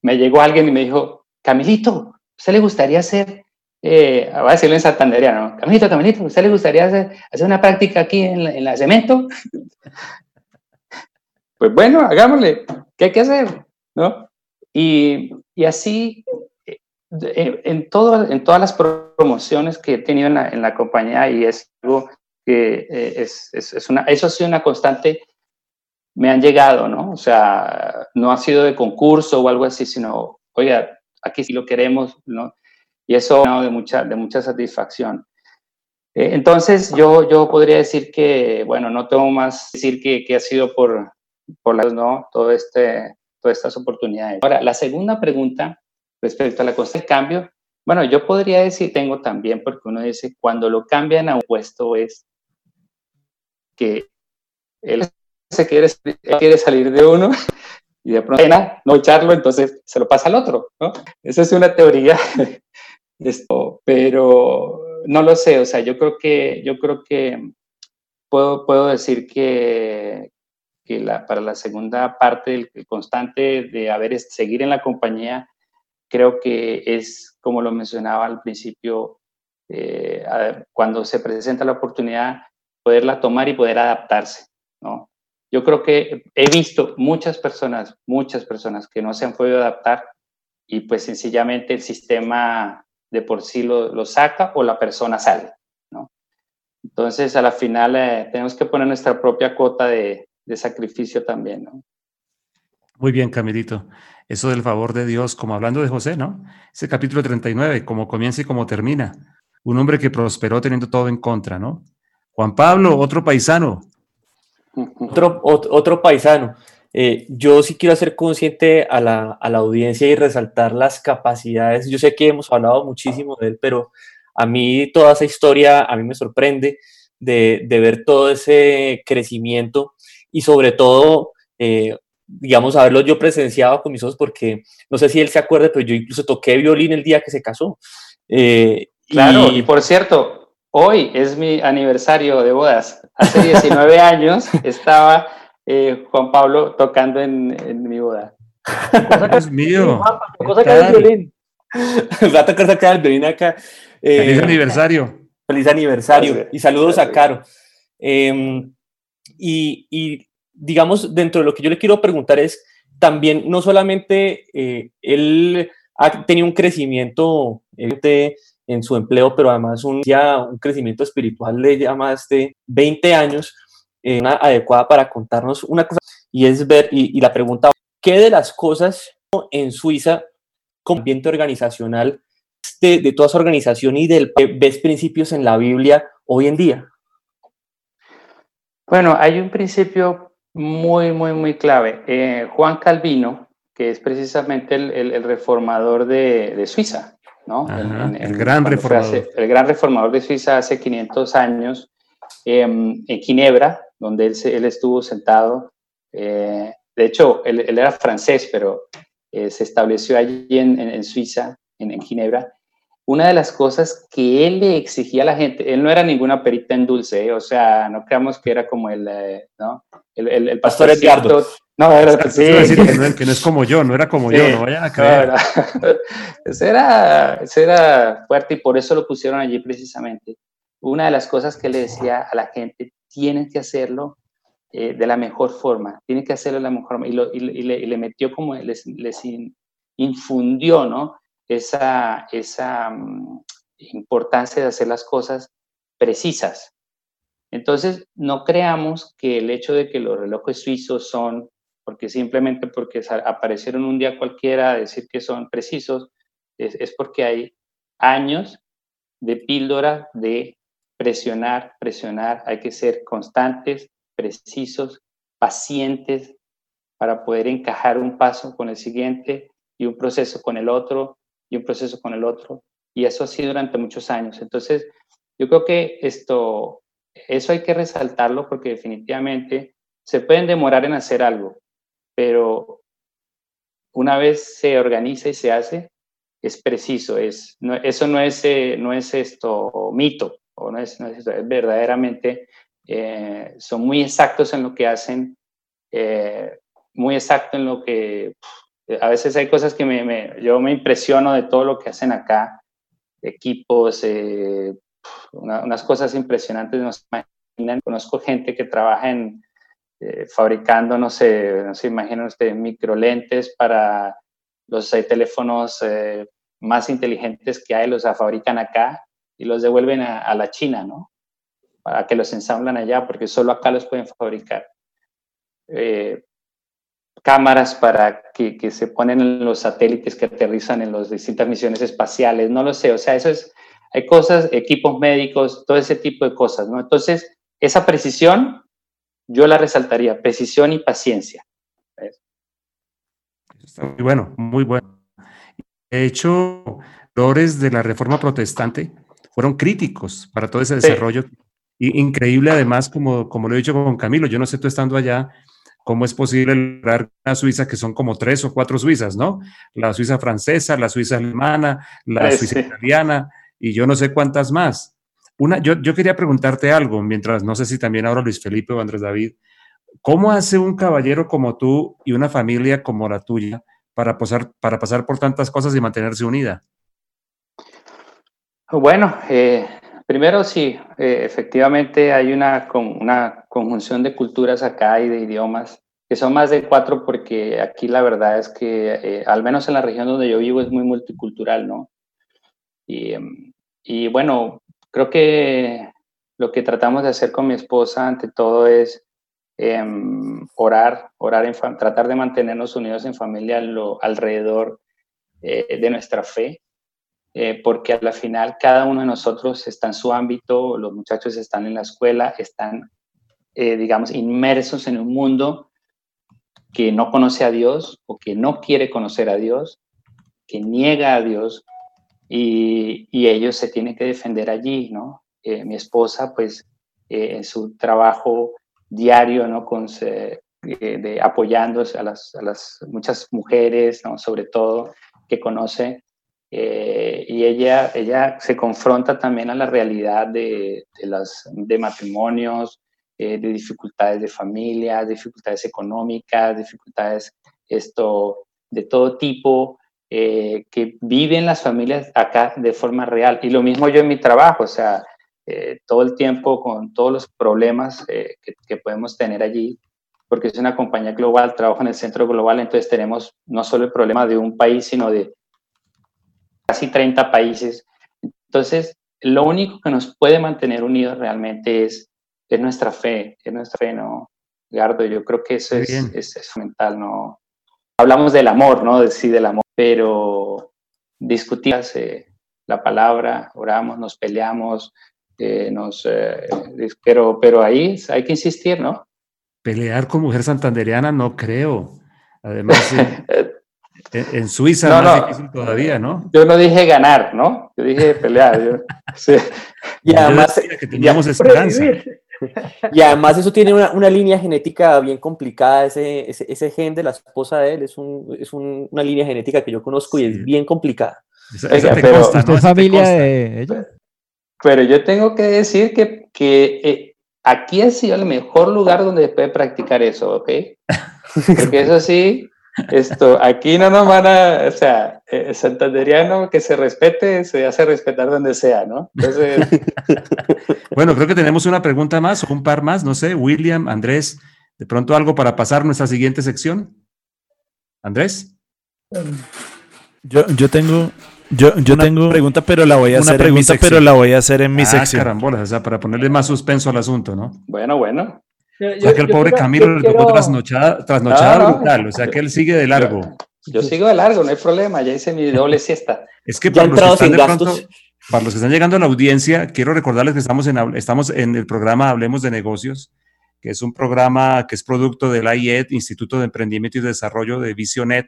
me llegó alguien y me dijo, Camilito, ¿usted le gustaría hacer, eh, voy a decirlo en santanderiano, Camilito, Camilito, ¿usted le gustaría hacer, hacer una práctica aquí en la, cemento? pues bueno, hagámosle, ¿qué hay que hacer? ¿No? Y, y así, eh, en, todo, en todas las promociones que he tenido en la, en la compañía, y es algo que eh, es, es, es, una, eso ha sido una constante, me han llegado, ¿no? O sea, no ha sido de concurso o algo así, sino, oiga, aquí sí lo queremos, ¿no? Y eso de mucha, de mucha satisfacción. Eh, entonces, yo, yo podría decir que, bueno, no tengo más decir que, que ha sido por, por las, ¿no? Todo este, todas estas oportunidades. Ahora, la segunda pregunta respecto a la costa de cambio, bueno, yo podría decir, tengo también, porque uno dice, cuando lo cambian a un puesto es que él se quiere, quiere salir de uno y de pronto no echarlo, entonces se lo pasa al otro, ¿no? Esa es una teoría, pero no lo sé, o sea, yo creo que, yo creo que puedo, puedo decir que, que para la segunda parte, el, constante de haber, seguir en la compañía, creo que es, como lo mencionaba al principio, eh, cuando se presenta la oportunidad, poderla tomar y poder adaptarse, ¿no? Yo creo que he visto muchas personas, muchas personas que no se han podido adaptar y pues sencillamente el sistema de por sí lo, lo saca o la persona sale, ¿no? Entonces, a la final eh, tenemos que poner nuestra propia cuota de, sacrificio también. Muy bien, Camilito. Eso del favor de Dios, como hablando de José, ¿no? Ese capítulo 39, como comienza y como termina. Un hombre que prosperó teniendo todo en contra, ¿no? Juan Pablo, otro paisano. Otro, otro, paisano. Eh, yo sí quiero hacer consciente a la, a la, audiencia y resaltar las capacidades. Yo sé que hemos hablado muchísimo de él, pero a mí toda esa historia, a mí me sorprende de, de ver todo ese crecimiento y sobre todo eh, digamos, haberlo yo presenciado con mis ojos, porque no sé si él se acuerda, pero yo incluso toqué violín el día que se casó. Eh, claro, y, por cierto, hoy es mi aniversario de bodas. Hace 19 años estaba eh, Juan Pablo tocando en, mi boda. Dios mío. el violín. Va a tocar sacar el violín acá. Eh, feliz aniversario. Feliz aniversario. Y saludos a Caro. Em, y, y digamos, dentro de lo que yo le quiero preguntar es, también no solamente eh, él ha tenido un crecimiento en su empleo, pero además un, ya un crecimiento espiritual de ya más de 20 años, eh, una adecuada para contarnos una cosa, y es ver, y, la pregunta, ¿qué de las cosas en Suiza, como ambiente organizacional, de, de toda esa organización y del ves principios en la Biblia hoy en día? Bueno, hay un principio muy, muy, muy clave. Eh, Juan Calvino, que es precisamente el, reformador de, Suiza, ¿no? el gran reformador. el gran reformador de Suiza hace 500 años, em, en Ginebra, donde él, él estuvo sentado. Eh, de hecho, él, era francés, pero eh, se estableció allí en, Suiza, en, Ginebra, una de las cosas que él le exigía a la gente, él no era ninguna perita en dulce, o sea, no creamos que era como el, ¿no? el, el, pastor Edgardo. No, era, sí. decir que, no, que, no, es como yo, no era como yo, no vayan a creer. ese, era, era fuerte y por eso lo pusieron allí precisamente. Una de las cosas que le decía a la gente, tienen que hacerlo eh, de la mejor forma, tienen que hacerlo de la mejor forma. Y, lo, y, le, y le, metió como, les, les infundió, ¿no? Esa, esa um, importancia de hacer las cosas precisas, entonces, no creamos que el hecho de que los relojes suizos son, porque simplemente porque aparecieron un día cualquiera a decir que son precisos, es, porque hay años de píldora de presionar, presionar, hay que ser constantes, precisos, pacientes para poder encajar un paso con el siguiente y un proceso con el otro un proceso con el otro. Y eso sido durante muchos años. Entonces, yo creo que esto, eso hay que resaltarlo porque definitivamente se pueden demorar en hacer algo, pero una vez se organiza y se hace, es preciso, es, eso no es, eh, no es esto mito, o no es, es, verdaderamente, eh, son muy exactos en lo que hacen, eh, muy exacto en lo que, a veces hay cosas que me, yo me impresiono de todo lo que hacen acá, equipos, unas cosas impresionantes, no se imaginan. Conozco gente que trabaja en, eh, fabricando, no sé, no se imaginan ustedes, microlentes para los teléfonos eh, más inteligentes que hay, los fabrican acá y los devuelven a, la China, ¿no? Para que los ensamblan allá, porque solo acá los pueden fabricar. Eh, cámaras para que, que, se ponen en los satélites que aterrizan en las distintas misiones espaciales, no lo sé, o sea, eso es hay cosas, equipos médicos, todo ese tipo de cosas, ¿no? Entonces, esa precisión, yo la resaltaría, precisión y paciencia. muy bueno, muy bueno. De hecho, los de la Reforma Protestante fueron críticos para todo ese desarrollo. increíble además, como, como lo he dicho con Camilo, yo no sé tú estando allá, cómo es posible lograr una Suiza que son como tres o cuatro Suizas, ¿no? La Suiza francesa, la Suiza alemana, la Suiza italiana, y yo no sé cuántas más. Una, yo, yo quería preguntarte algo, mientras no sé si también ahora Luis Felipe o Andrés David, ¿cómo hace un caballero como tú y una familia como la tuya para pasar, para pasar por tantas cosas y mantenerse unida? Bueno, eh, primero sí, eh, efectivamente hay una, una conjunción de culturas acá y de idiomas que son más de cuatro porque aquí la verdad es que, eh, al menos en la región donde yo vivo, es muy multicultural, ¿no? Y, em, y bueno, creo que lo que tratamos de hacer con mi esposa ante todo es em, orar, orar en tratar de mantenernos unidos en familia lo, alrededor eh, de nuestra fe, eh, porque a la final cada uno de nosotros está en su ámbito, los muchachos están en la escuela, están, eh, digamos, inmersos en un mundo que no conoce a Dios o que no quiere conocer a Dios, que niega a Dios y, y ellos se tienen que defender allí, ¿no? Eh, mi esposa, pues, en su trabajo diario, ¿no? Con, de, apoyando a las, muchas mujeres, ¿no? Sobre todo, que conoce eh, y ella, ella se confronta también a la realidad de, de las, de matrimonios, eh, de dificultades de familia, dificultades económicas, dificultades esto, de todo tipo, eh, que viven las familias acá de forma real. Y lo mismo yo en mi trabajo, o sea, todo el tiempo con todos los problemas que, que, podemos tener allí, porque es una compañía global, trabajo en el centro global, entonces tenemos no solo el problema de un país, sino de casi 30 países. Entonces, lo único que nos puede mantener unidos realmente es, es nuestra fe, es nuestra fe, ¿no? Gardo, yo creo que eso es, es, fundamental, ¿no? Hablamos del amor, ¿no? De, sí, del amor, pero discutimos eh, la palabra, oramos, nos peleamos, eh, nos, eh, pero, pero ahí hay que insistir, ¿no? Pelear con mujer santanderiana no creo. Además, En, Suiza no, más difícil todavía, ¿no? Yo no dije ganar, ¿no? Yo dije pelear. Y además que teníamos esperanza. Y además eso tiene una, línea genética bien complicada, ese, ese, gen de la esposa de él es, un, es una línea genética que yo conozco y es bien complicada. Esa, pero, familia de ella? Pero yo tengo que decir que, que eh, aquí ha sido el mejor lugar donde puede practicar eso, ¿ok? Porque eso sí, esto, aquí no nos van a, o sea, eh, santanderiano que se respete, se hace respetar donde sea, ¿no? Entonces... bueno, creo que tenemos una pregunta más o un par más, no sé, William, Andrés, de pronto algo para pasar nuestra siguiente sección. Andrés. Yo, yo tengo, yo, yo tengo pregunta, pero la voy a hacer pregunta, en mi pero la voy a hacer en mi ah, sección. carambolas, o sea, para ponerle más suspenso al asunto, ¿no? Bueno, bueno. O sea que el pobre Camilo le tocó trasnochada, trasnochada brutal, o sea que él sigue de largo. Yo, sigo de largo, no hay problema, ya hice mi doble siesta. Es que para los, que están de pronto, para los que están llegando a la audiencia, quiero recordarles que estamos en, estamos en el programa Hablemos de Negocios, que es un programa que es producto del IED, Instituto de Emprendimiento y Desarrollo de Visionet.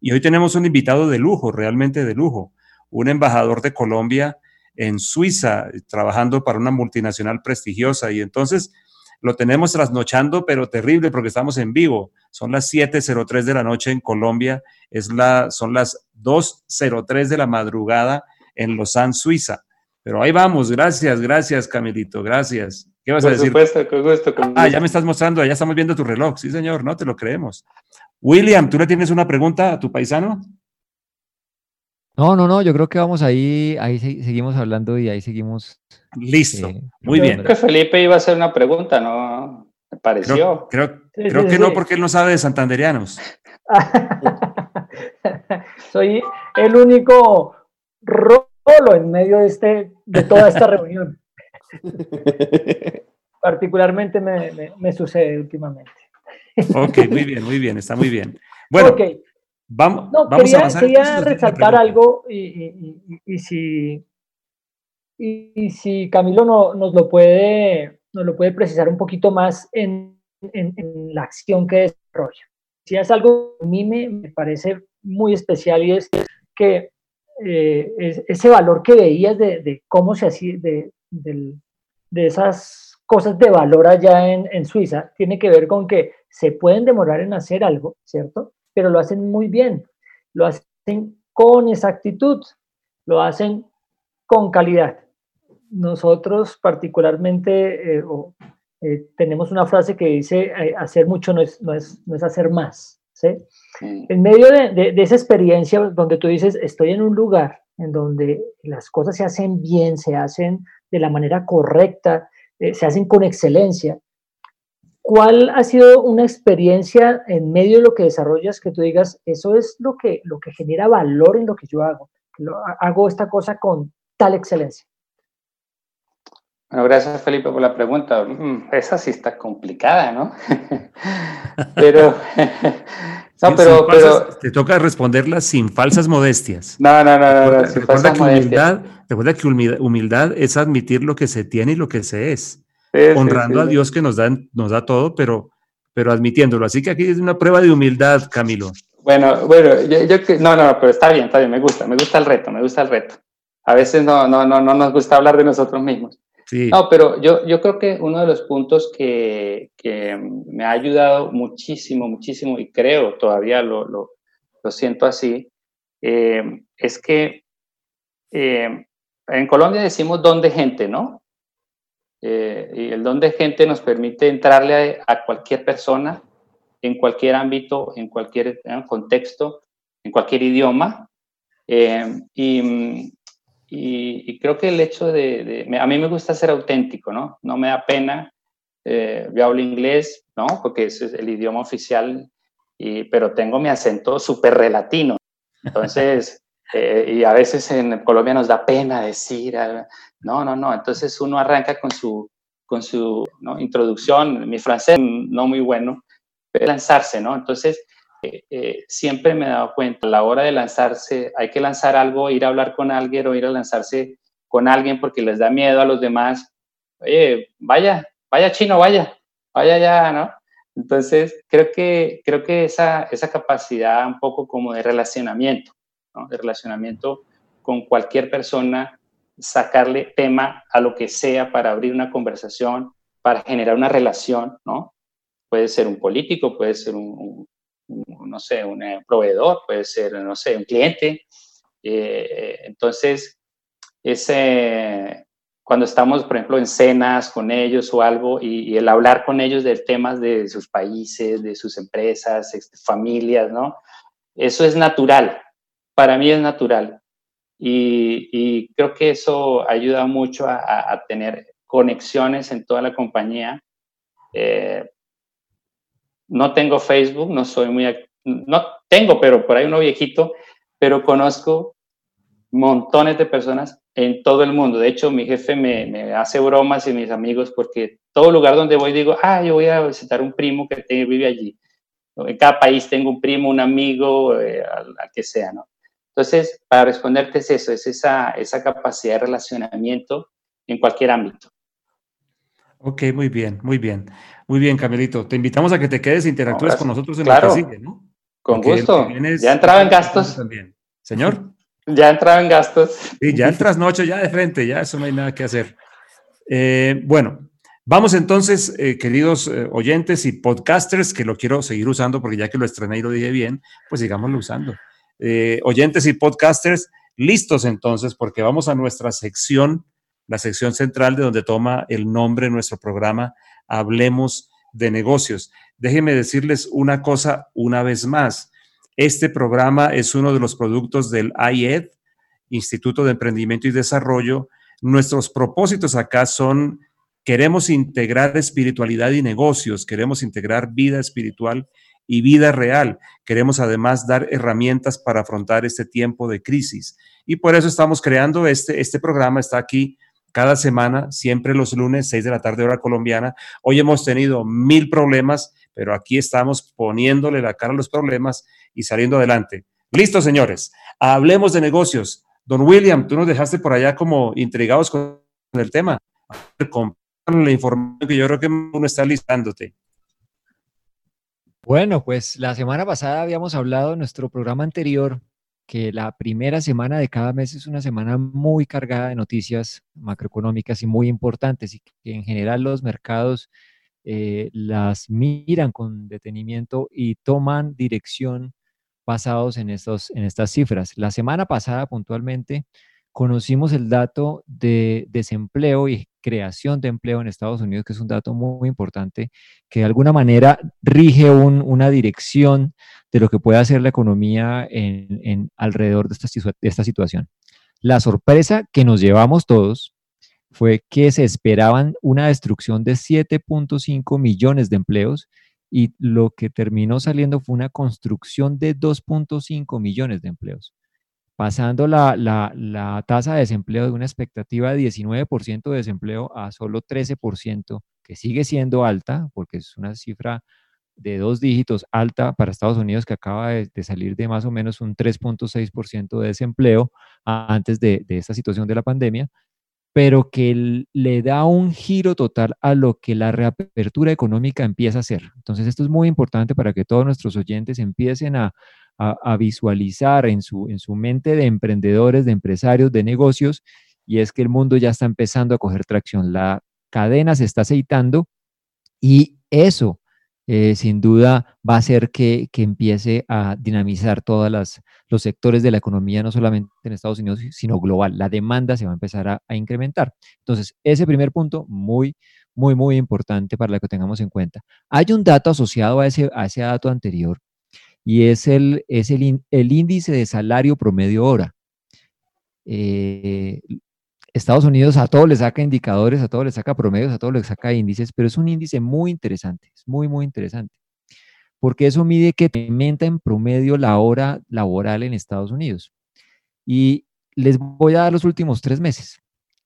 Y hoy tenemos un invitado de lujo, realmente de lujo, un embajador de Colombia en Suiza, trabajando para una multinacional prestigiosa. Y entonces lo tenemos trasnochando, pero terrible porque estamos en vivo. Son las 7.03 de la noche en Colombia, es la, son las 2.03 de la madrugada en Lausanne, Suiza. Pero ahí vamos, gracias, gracias Camilito, gracias. ¿Qué vas a decir? Por supuesto, con gusto. Ah, ya me estás mostrando, ya estamos viendo tu reloj. Sí, señor, no te lo creemos. William, ¿tú le tienes una pregunta a tu paisano? No, no, no, yo creo que vamos ahí, ahí seguimos hablando y ahí seguimos. Listo, eh, muy bien. Creo que Felipe iba a hacer una pregunta, ¿no? Me pareció. Creo, creo, que no, porque él no sabe de santanderianos. Soy el único rolo en medio de, este, de toda esta reunión. Particularmente me, me, sucede últimamente. ok, muy bien, muy bien, está muy bien. Bueno, okay. Vamos, quería, a Quería resaltar algo y, y, si, y, si Camilo no, nos, lo puede, nos lo puede precisar un poquito más en, en, la acción que desarrolla. Si es algo que a mí me, parece muy especial y es que eh, ese valor que veías de, de cómo se hacía, de, de, de, esas cosas de valor allá en, en Suiza, tiene que ver con que se pueden demorar en hacer algo, ¿cierto? Pero lo hacen muy bien, lo hacen con exactitud, lo hacen con calidad. Nosotros particularmente eh, eh, tenemos una frase que dice, eh, hacer mucho no es, no es, no es hacer más. ¿sí? En medio de, de, esa experiencia donde tú dices, estoy en un lugar en donde las cosas se hacen bien, se hacen de la manera correcta, se hacen con excelencia, ¿Cuál ha sido una experiencia en medio de lo que desarrollas que tú digas, eso es lo que, lo que genera valor en lo que yo hago? hago esta cosa con tal excelencia. Bueno, gracias Felipe por la pregunta. Mm, esa sí está complicada, ¿no? pero, no, pero, pero, te toca responderla sin falsas modestias. No, no, no, no, recuerda, que humildad, recuerda que humildad es admitir lo que se tiene y lo que se es, honrando a Dios que nos da, nos da todo, pero, pero admitiéndolo. Así que aquí es una prueba de humildad, Camilo. Bueno, bueno, yo, yo no, no, pero está bien, está bien, me gusta, me gusta el reto, me gusta el reto. A veces no, no, no, no nos gusta hablar de nosotros mismos. No, pero yo, yo creo que uno de los puntos que, que me ha ayudado muchísimo, muchísimo, y creo todavía lo, lo, lo siento así, eh, es que eh, en Colombia decimos don de gente, ¿no? Eh, y el don de gente nos permite entrarle a, a, cualquier persona, en cualquier ámbito, en cualquier contexto, en cualquier idioma. y, y, creo que el hecho de, a mí me gusta ser auténtico, ¿no? No me da pena. Eh, yo hablo inglés, ¿no? Porque ese es el idioma oficial, y, pero tengo mi acento súper relatino. Entonces, eh, y a veces en Colombia nos da pena decir, ah, no, no, no. Entonces uno arranca con su, con su introducción, mi francés no muy bueno, pero lanzarse, ¿no? Entonces, eh, siempre me he dado cuenta, a la hora de lanzarse, hay que lanzar algo, ir a hablar con alguien o ir a lanzarse con alguien porque les da miedo a los demás. Oye, vaya, vaya chino, vaya, vaya ya, ¿no? Entonces, creo que, creo que esa, esa capacidad un poco como de relacionamiento, ¿no? Relacionamiento con cualquier persona, sacarle tema a lo que sea para abrir una conversación, para generar una relación, ¿no? Puede ser un político, puede ser un, no sé, un eh, proveedor, puede ser, no sé, un cliente. Eh, entonces, ese, cuando estamos, por ejemplo, en cenas con ellos o algo, y, el hablar con ellos de temas de sus países, de sus empresas, este, familias, ¿no? Eso es natural. Para mí es natural. Y, creo que eso ayuda mucho a, tener conexiones en toda la compañía. Eh, no tengo Facebook, no soy muy, no tengo, pero por ahí uno viejito, pero conozco montones de personas en todo el mundo. De hecho, mi jefe me, hace bromas y mis amigos porque todo lugar donde voy digo, ah, yo voy a visitar un primo que vive allí. En cada país tengo un primo, un amigo, eh, al, que sea, ¿no? Entonces, para responderte es eso, es esa, esa capacidad de relacionamiento en cualquier ámbito. Ok, muy bien, muy bien. Muy bien, Camilito. Te invitamos a que te quedes e interactúes con nosotros en claro, que ¿no? Con gusto. ya entraba en gastos. También. Señor. Ya entraba en gastos. Sí, ya el trasnocho ya de frente, ya eso no hay nada que hacer. Eh, bueno, vamos entonces, eh, queridos eh, oyentes y podcasters, que lo quiero seguir usando porque ya que lo estrené y lo dije bien, pues sigámoslo usando. Oyentes y podcasters, listos entonces porque vamos a nuestra sección, la sección central de donde toma el nombre nuestro programa, Hablemos de negocios. Déjenme decirles una cosa una vez más. Este programa es uno de los productos del IED, Instituto de Emprendimiento y Desarrollo. Nuestros propósitos acá son, queremos integrar espiritualidad y negocios, queremos integrar vida espiritual y vida real. Queremos además dar herramientas para afrontar este tiempo de crisis. Y por eso estamos creando este, este programa, está aquí cada semana, siempre los lunes, 6 de la tarde hora colombiana. Hoy hemos tenido mil problemas, pero aquí estamos poniéndole la cara a los problemas y saliendo adelante. Listo, señores. Hablemos de negocios. Don William, tú nos dejaste por allá como intrigados con el tema. La información que yo creo que uno está listándote. Bueno, pues la semana pasada habíamos hablado en nuestro programa anterior que la primera semana de cada mes es una semana muy cargada de noticias macroeconómicas y muy importantes y que en general los mercados eh, las miran con detenimiento y toman dirección basados en, estos, en estas cifras. La semana pasada puntualmente conocimos el dato de desempleo y creación de empleo en Estados Unidos, que es un dato muy, importante, que de alguna manera rige una dirección de lo que puede hacer la economía en, alrededor de esta, de esta situación. La sorpresa que nos llevamos todos fue que se esperaban una destrucción de 7.5 millones de empleos y lo que terminó saliendo fue una construcción de 2.5 millones de empleos. Pasando la, la, tasa de desempleo de una expectativa de 19% de desempleo a solo 13%, que sigue siendo alta, porque es una cifra de dos dígitos alta para Estados Unidos, que acaba de, salir de más o menos un 3.6% de desempleo antes de, de, esta situación de la pandemia, pero que le da un giro total a lo que la reapertura económica empieza a hacer. Entonces, esto es muy importante para que todos nuestros oyentes empiecen a, a, visualizar en su, en su mente de emprendedores, de empresarios, de negocios, y es que el mundo ya está empezando a coger tracción. La cadena se está aceitando y eso eh, sin duda va a hacer que, que, empiece a dinamizar todos los sectores de la economía, no solamente en Estados Unidos, sino global. La demanda se va a empezar a, a, incrementar. Entonces, ese primer punto, muy, muy, muy importante para que tengamos en cuenta. Hay un dato asociado a ese, a ese dato anterior y es el, es el, el índice de salario promedio hora. Eh, Estados Unidos a todos le saca indicadores, a todos le saca promedios, a todos le saca índices, pero es un índice muy interesante, es muy, muy interesante, porque eso mide que aumenta en promedio la hora laboral en Estados Unidos. Y les voy a dar los últimos tres meses.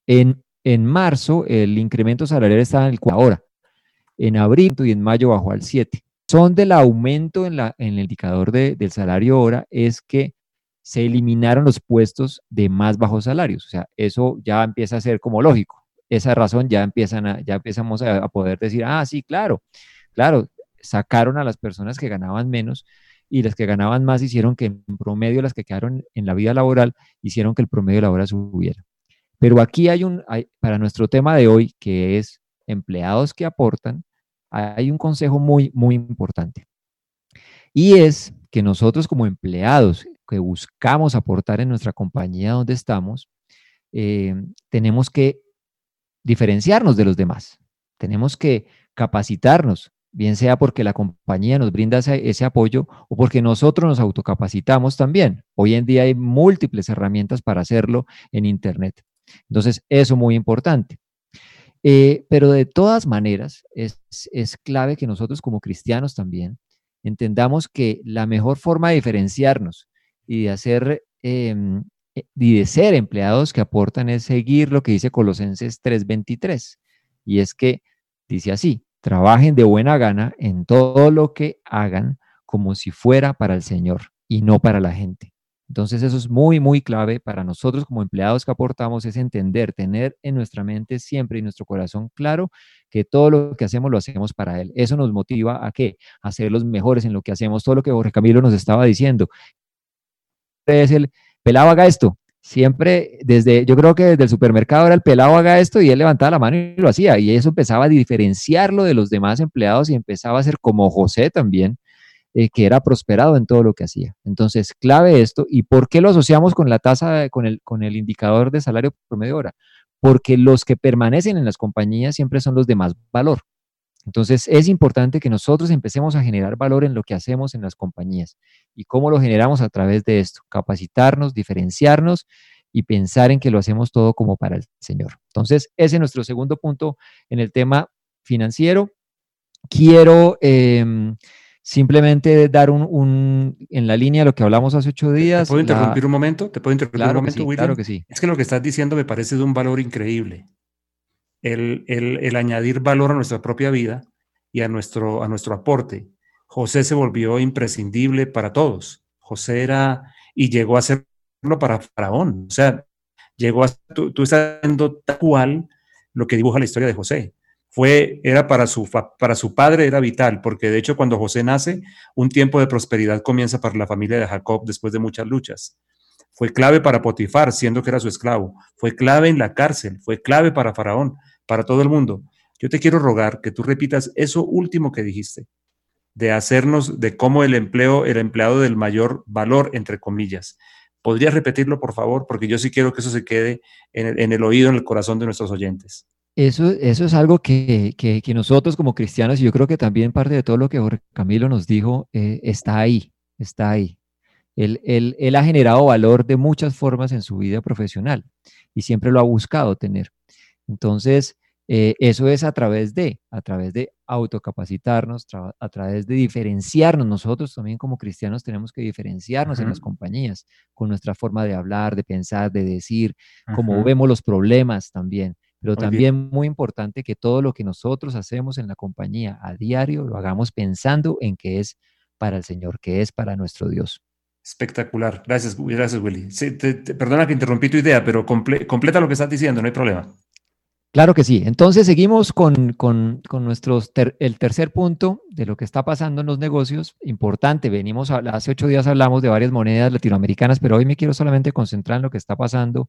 En, en marzo el incremento salarial estaba en el 4 hora, en abril y en mayo bajó al 7 son del aumento en, la, en el indicador del salario hora es que se eliminaron los puestos de más bajos salarios. O sea, eso ya empieza a ser como lógico. Esa razón ya empiezan a, ya empezamos a, poder decir, ah, sí, claro, claro, sacaron a las personas que ganaban menos y las que ganaban más hicieron que en promedio las que quedaron en la vida laboral hicieron que el promedio laboral subiera. Pero aquí hay un, hay, para nuestro tema de hoy, que es empleados que aportan, hay un consejo muy, muy importante. Y es que nosotros como empleados que buscamos aportar en nuestra compañía donde estamos, eh, tenemos que diferenciarnos de los demás. Tenemos que capacitarnos, bien sea porque la compañía nos brinda ese, ese, apoyo o porque nosotros nos autocapacitamos también. Hoy en día hay múltiples herramientas para hacerlo en Internet. Entonces, eso es muy importante. Eh, pero de todas maneras, es, clave que nosotros como cristianos también entendamos que la mejor forma de diferenciarnos y de hacer em, eh, y de ser empleados que aportan es seguir lo que dice Colosenses 3:23. Y es que dice así, trabajen de buena gana en todo lo que hagan como si fuera para el Señor y no para la gente. Entonces eso es muy, muy clave para nosotros como empleados que aportamos, es entender, tener en nuestra mente siempre y nuestro corazón claro que todo lo que hacemos lo hacemos para Él. Eso nos motiva a qué? A ser los mejores en lo que hacemos, todo lo que Jorge Camilo nos estaba diciendo. Es el pelado haga esto. Siempre desde, yo creo que desde el supermercado era el pelado haga esto y él levantaba la mano y lo hacía. Y eso empezaba a diferenciarlo de los demás empleados y empezaba a ser como José también, eh, que era prosperado en todo lo que hacía. Entonces, clave esto. ¿Y por qué lo asociamos con la tasa, con el, con el indicador de salario promedio hora? Porque los que permanecen en las compañías siempre son los de más valor. Entonces, es importante que nosotros empecemos a generar valor en lo que hacemos en las compañías. ¿Y cómo lo generamos? A través de esto, capacitarnos, diferenciarnos y pensar en que lo hacemos todo como para el Señor. Entonces, ese es nuestro segundo punto en el tema financiero. Quiero em, simplemente dar un, en la línea de lo que hablamos hace ocho días. ¿Te puedo interrumpir un momento? ¿Te puedo interrumpir un momento, William? Claro que sí. Es que lo que estás diciendo me parece de un valor increíble. El, el, añadir valor a nuestra propia vida y a nuestro, a nuestro aporte. José se volvió imprescindible para todos. José era y llegó a serlo para Faraón. O sea, llegó a, tú, tú estás viendo tal cual lo que dibuja la historia de José fue, era para su, para su padre era vital, porque de hecho cuando José nace, un tiempo de prosperidad comienza para la familia de Jacob después de muchas luchas. Fue clave para Potifar, siendo que era su esclavo. Fue clave en la cárcel, fue clave para Faraón, para todo el mundo. Yo te quiero rogar que tú repitas eso último que dijiste, de hacernos, de cómo el empleo, el empleado del mayor valor, entre comillas. ¿Podrías repetirlo, por favor? Porque yo sí quiero que eso se quede en el oído, en el corazón de nuestros oyentes. Eso, eso es algo que, nosotros como cristianos, y yo creo que también parte de todo lo que Jorge Camilo nos dijo, eh, está ahí, está ahí. Él, él, ha generado valor de muchas formas en su vida profesional y siempre lo ha buscado tener. Entonces, Eh, eso es a través de, a través de autocapacitarnos, a través de diferenciarnos. Nosotros también como cristianos tenemos que diferenciarnos en las compañías con nuestra forma de hablar, de pensar, de decir, cómo vemos los problemas también. Pero también muy importante que todo lo que nosotros hacemos en la compañía a diario lo hagamos pensando en que es para el Señor, que es para nuestro Dios. Espectacular. Gracias, gracias Willy. perdona que interrumpí tu idea, pero completa lo que estás diciendo, no hay problema. Claro que sí. Entonces seguimos con, con, nuestros el tercer punto de lo que está pasando en los negocios. Importante, venimos, hace ocho días hablamos de varias monedas latinoamericanas, pero hoy me quiero solamente concentrar en lo que está pasando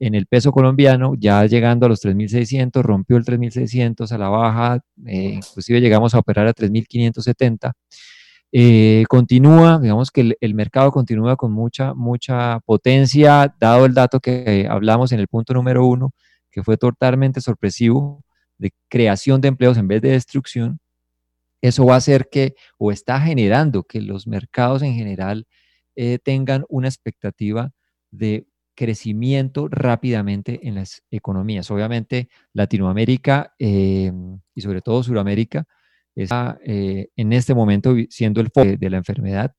en el peso colombiano, ya llegando a los 3.600, rompió el 3.600 a la baja, eh, inclusive llegamos a operar a 3.570. Eh, continúa, digamos que el, mercado continúa con mucha, mucha potencia, dado el dato que hablamos en el punto número uno, que fue totalmente sorpresivo de creación de empleos en vez de destrucción, eso va a hacer que, o está generando que los mercados en general eh, tengan una expectativa de crecimiento rápidamente en las economías. Obviamente Latinoamérica eh, y sobre todo Sudamérica está eh, en este momento siendo el foco de la enfermedad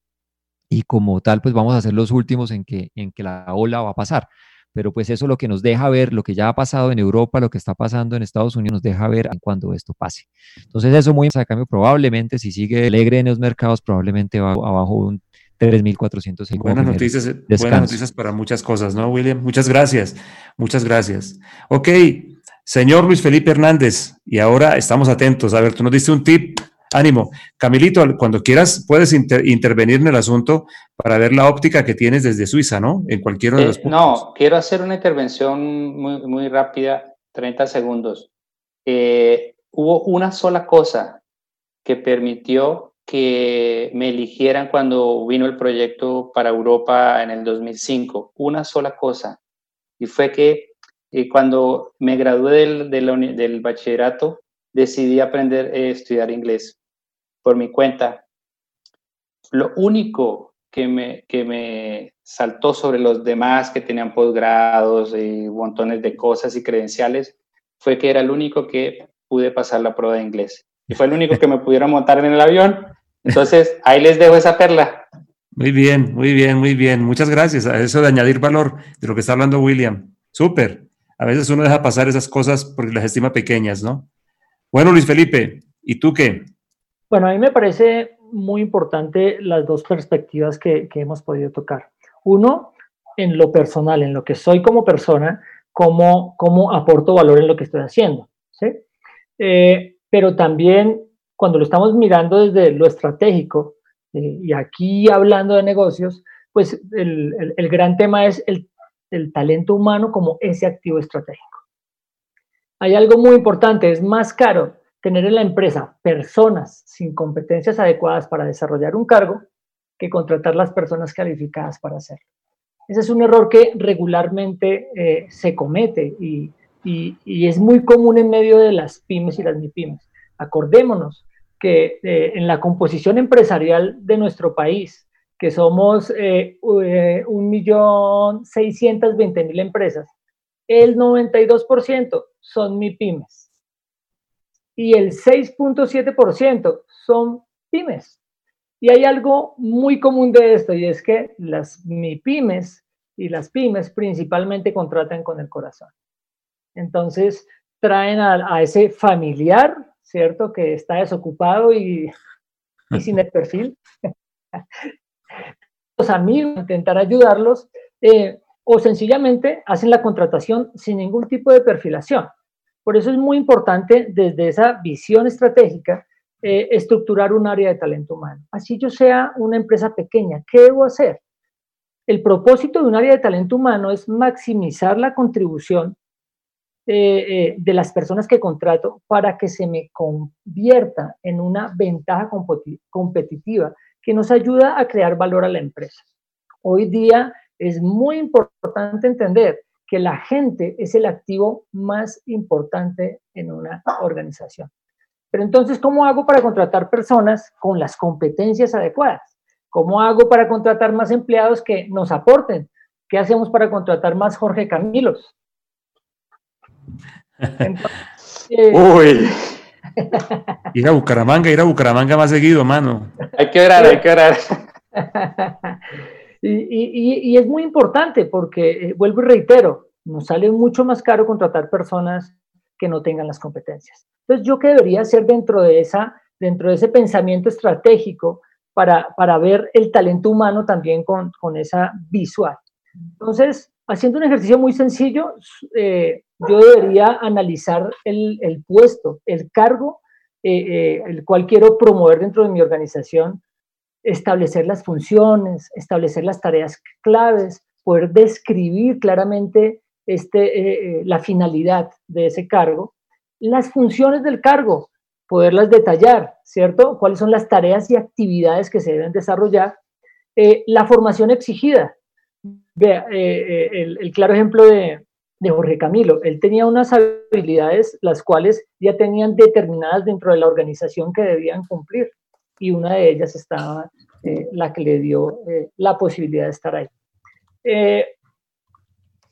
y como tal pues vamos a ser los últimos en que, en que la ola va a pasar pero pues eso lo que nos deja ver, lo que ya ha pasado en Europa, lo que está pasando en Estados Unidos, nos deja ver cuando esto pase. Entonces eso muy a cambio, probablemente si sigue alegre en los mercados, probablemente va abajo un 3.400. Buenas noticias, eh, buenas noticias para muchas cosas, ¿no, William? Muchas gracias, muchas gracias. Ok, señor Luis Felipe Hernández, y ahora estamos atentos. A ver, tú nos diste un tip Ánimo. Camilito, cuando quieras puedes intervenir en el asunto para ver la óptica que tienes desde Suiza, ¿no? En cualquiera de los puntos. No, quiero hacer una intervención muy, muy rápida, 30 segundos. Eh, hubo una sola cosa que permitió que me eligieran cuando vino el proyecto para Europa en el 2005. Una sola cosa. Y fue que eh, cuando me gradué del, del, bachillerato, decidí aprender a eh, estudiar inglés por mi cuenta. Lo único que me, que me saltó sobre los demás que tenían posgrados y montones de cosas y credenciales fue que era el único que pude pasar la prueba de inglés. Y fue el único que me pudieron montar en el avión. Entonces, ahí les dejo esa perla. Muy bien, muy bien, muy bien. Muchas gracias a eso de añadir valor de lo que está hablando William. Súper. A veces uno deja pasar esas cosas porque las estima pequeñas, ¿no? Bueno, Luis Felipe, ¿y tú qué? Bueno, a mí me parece muy importante las dos perspectivas que, hemos podido tocar. Uno, en lo personal, en lo que soy como persona, cómo, cómo aporto valor en lo que estoy haciendo. ¿sí? Eh, pero también cuando lo estamos mirando desde lo estratégico, eh, y aquí hablando de negocios, pues el, el, gran tema es el, el talento humano como ese activo estratégico. Hay algo muy importante, es más caro tener en la empresa personas sin competencias adecuadas para desarrollar un cargo que contratar las personas calificadas para hacerlo. Ese es un error que regularmente eh, se comete y, es muy común en medio de las pymes y las MIPYMES. Acordémonos que eh, en la composición empresarial de nuestro país, que somos eh, 1.620.000 eh, empresas, el 92% son MIPYMES y el 6.7% son pymes. Y hay algo muy común de esto y es que las MIPYMES y las pymes principalmente contratan con el corazón. Entonces traen a, ese familiar, ¿cierto? Que está desocupado y, sin el perfil. Los amigos intentar ayudarlos eh, o sencillamente hacen la contratación sin ningún tipo de perfilación. Por eso es muy importante desde esa visión estratégica eh, estructurar un área de talento humano. Así yo sea una empresa pequeña, ¿qué debo hacer? El propósito de un área de talento humano es maximizar la contribución eh, eh, de las personas que contrato para que se me convierta en una ventaja competitiva que nos ayuda a crear valor a la empresa. Hoy día es muy importante entender que la gente es el activo más importante en una organización. Pero entonces, ¿cómo hago para contratar personas con las competencias adecuadas? ¿Cómo hago para contratar más empleados que nos aporten? ¿Qué hacemos para contratar más Jorge Camilos? Eh, Uy. Ir a Bucaramanga, ir a Bucaramanga más seguido, mano. Hay que orar, hay que orar. y, es muy importante porque, eh, vuelvo y reitero, nos sale mucho más caro contratar personas que no tengan las competencias. Entonces, ¿yo qué debería hacer dentro de, esa, dentro de ese pensamiento estratégico para, para ver el talento humano también con, con esa visual? Entonces, haciendo un ejercicio muy sencillo, eh, yo debería analizar el, el puesto, el cargo, eh, eh, el cual quiero promover dentro de mi organización, establecer las funciones, establecer las tareas claves, poder describir claramente este, la finalidad de ese cargo, las funciones del cargo, poderlas detallar, ¿cierto? ¿Cuáles son las tareas y actividades que se deben desarrollar? la formación exigida, Vea, eh, eh, el, claro ejemplo de, Jorge Camilo, él tenía unas habilidades las cuales ya tenían determinadas dentro de la organización que debían cumplir y una de ellas estaba eh, la que le dio la posibilidad de estar ahí.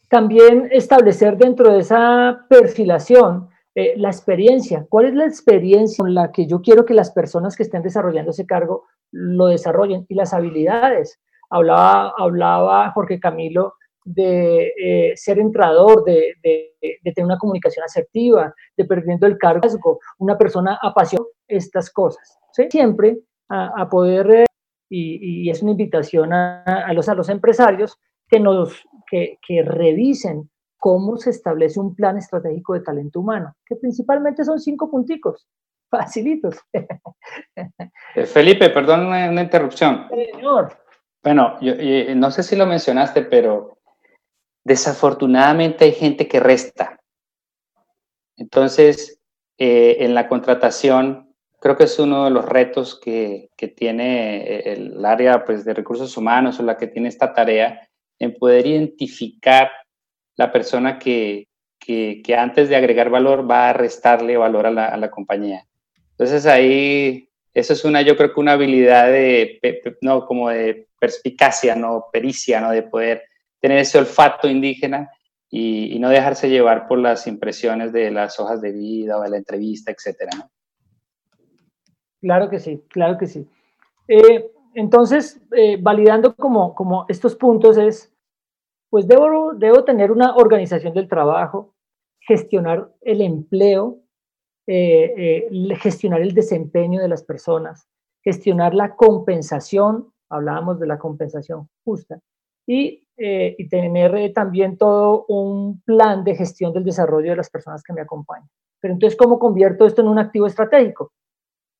también establecer dentro de esa perfilación la experiencia. ¿Cuál es la experiencia con la que yo quiero que las personas que estén desarrollando ese cargo lo desarrollen? Y las habilidades. Hablaba, hablaba Jorge Camilo de eh, ser entrador, de, tener una comunicación asertiva, de perdiendo el cargo, una persona apasiona estas cosas. Siempre a, poder, eh, y, es una invitación a, los, a los empresarios que, nos, que, que revisen cómo se establece un plan estratégico de talento humano, que principalmente son cinco punticos, facilitos. Eh, Felipe, perdón una, interrupción. Señor. Bueno, yo, no sé si lo mencionaste, pero desafortunadamente hay gente que resta. Entonces, eh, en la contratación, creo que es uno de los retos que, tiene el área pues, de recursos humanos o la que tiene esta tarea en poder identificar la persona que, antes de agregar valor va a restarle valor a la, a la compañía. Entonces ahí eso es una, yo creo que una habilidad de, no, como de perspicacia, no, pericia, no, de poder tener ese olfato indígena y, no dejarse llevar por las impresiones de las hojas de vida o de la entrevista, etcétera, ¿no? Claro que sí, claro que sí. Eh, entonces, eh, validando como, como estos puntos es, pues debo, debo tener una organización del trabajo, gestionar el empleo, eh, eh, gestionar el desempeño de las personas, gestionar la compensación, hablábamos de la compensación justa, y, eh, tener también todo un plan de gestión del desarrollo de las personas que me acompañan. Pero entonces, ¿cómo convierto esto en un activo estratégico?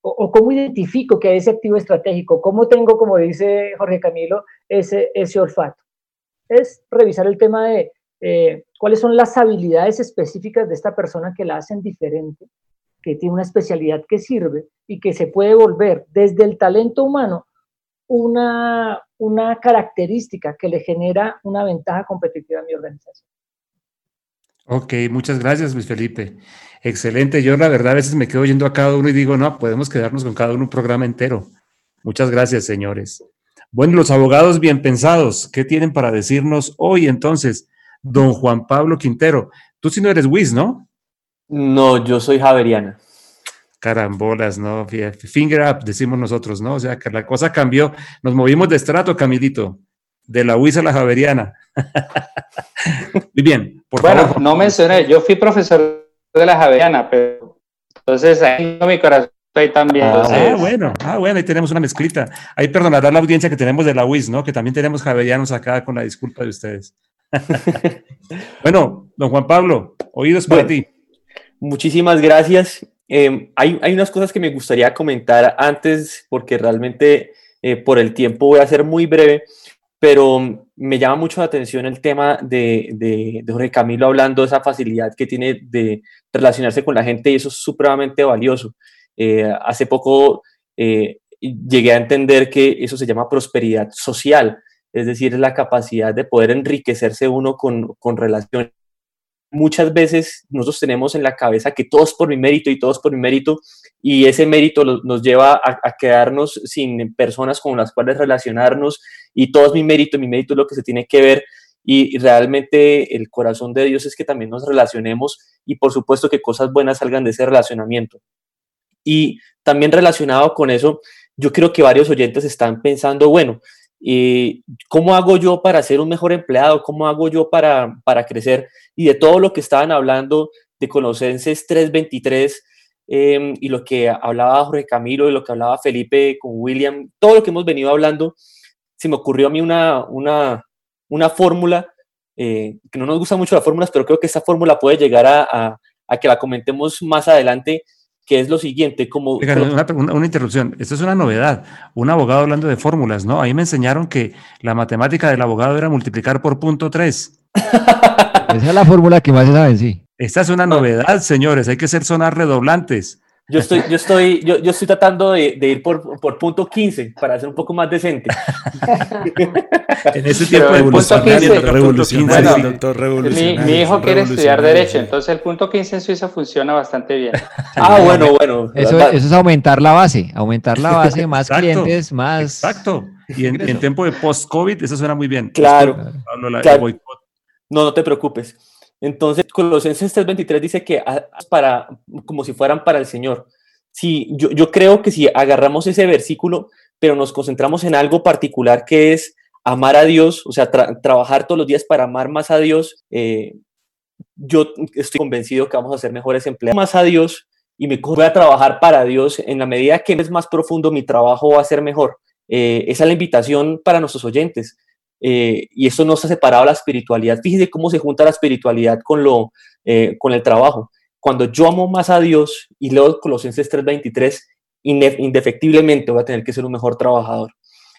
O, cómo identifico que hay ese activo estratégico? ¿Cómo tengo, como dice Jorge Camilo, ese, ese olfato? Es revisar el tema de cuáles son las habilidades específicas de esta persona que la hacen diferente que tiene una especialidad que sirve y que se puede volver desde el talento humano una, una característica que le genera una ventaja competitiva a mi organización. Ok, muchas gracias, Luis Felipe. Excelente. Yo la verdad a veces me quedo oyendo a cada uno y digo, no, podemos quedarnos con cada uno un programa entero. Muchas gracias, señores. Bueno, los abogados bien pensados, ¿qué tienen para decirnos hoy entonces? Don Juan Pablo Quintero, tú sí no eres Wiz, ¿no? No, yo soy Javeriana. Carambolas, ¿no? Finger up, decimos nosotros, ¿no? O sea, que la cosa cambió. Nos movimos de estrato, Camilito. De la UIS a la Javeriana. Muy bien, por bueno, no mencioné, yo fui profesor de la Javeriana, pero entonces ahí no mi corazón estoy también. Ah, bueno, ah, bueno, ahí tenemos una mezclita. Ahí perdonará la audiencia que tenemos de la UIS, ¿no? Que también tenemos javerianos acá con la disculpa de ustedes. bueno, don Juan Pablo, oídos para ti. Muchísimas gracias. Em, hay, unas cosas que me gustaría comentar antes, porque realmente eh, por el tiempo voy a ser muy breve, pero me llama mucho la atención el tema de, de, Jorge Camilo hablando de esa facilidad que tiene de relacionarse con la gente y eso es supremamente valioso. Eh, hace poco eh, llegué a entender que eso se llama prosperidad social, es decir, la capacidad de poder enriquecerse uno con, con relaciones muchas veces nosotros tenemos en la cabeza que todo es por mi mérito y todo es por mi mérito y ese mérito nos lleva a, quedarnos sin personas con las cuales relacionarnos y todo es mi mérito, mi mérito es lo que se tiene que ver y realmente el corazón de Dios es que también nos relacionemos y por supuesto que cosas buenas salgan de ese relacionamiento. Y también relacionado con eso, yo creo que varios oyentes están pensando, bueno, ¿y ¿cómo hago yo para ser un mejor empleado? ¿Cómo hago yo para, para crecer? Y de todo lo que estaban hablando de Colosenses 3:23 em, y lo que hablaba Jorge Camilo y lo que hablaba Felipe con William, todo lo que hemos venido hablando, se me ocurrió a mí una, una, una fórmula, eh, que no nos gusta mucho las fórmulas, pero creo que esta fórmula puede llegar a, a, que la comentemos más adelante, que es lo siguiente, como... Una, una, interrupción, esto es una novedad, un abogado hablando de fórmulas, ¿no? A mí me enseñaron que la matemática del abogado era multiplicar por punto 3. Esa es la fórmula que más se sabe, sí. Esta es una novedad, señores, hay que ser sonar redoblantes. Yo estoy, yo estoy, yo, yo estoy tratando de, de ir por, por, punto 15 para ser un poco más decente. en ese tiempo el punto 15, mi, hijo quiere estudiar Derecho, entonces el punto 15 en Suiza funciona bastante bien. ah, bueno, bueno. Eso, eso, es aumentar la base, aumentar la base, más clientes, más... Exacto. Y en, en tiempo de post-COVID, eso suena muy bien. Claro. claro. No, no te preocupes. Entonces, Colosenses 3:23 dice que para, como si fueran para el Señor. Si, yo, yo creo que si agarramos ese versículo, pero nos concentramos en algo particular que es amar a Dios, o sea, trabajar todos los días para amar más a Dios, eh, yo estoy convencido que vamos a ser mejores empleados más a Dios y me voy a trabajar para Dios en la medida que es más profundo mi trabajo va a ser mejor. Eh, esa es la invitación para nuestros oyentes. Eh, y eso no se ha separado la espiritualidad. Fíjese cómo se junta la espiritualidad con, lo, eh, con el trabajo. Cuando yo amo más a Dios y leo Colosenses 3:23, indefectiblemente voy a tener que ser un mejor trabajador.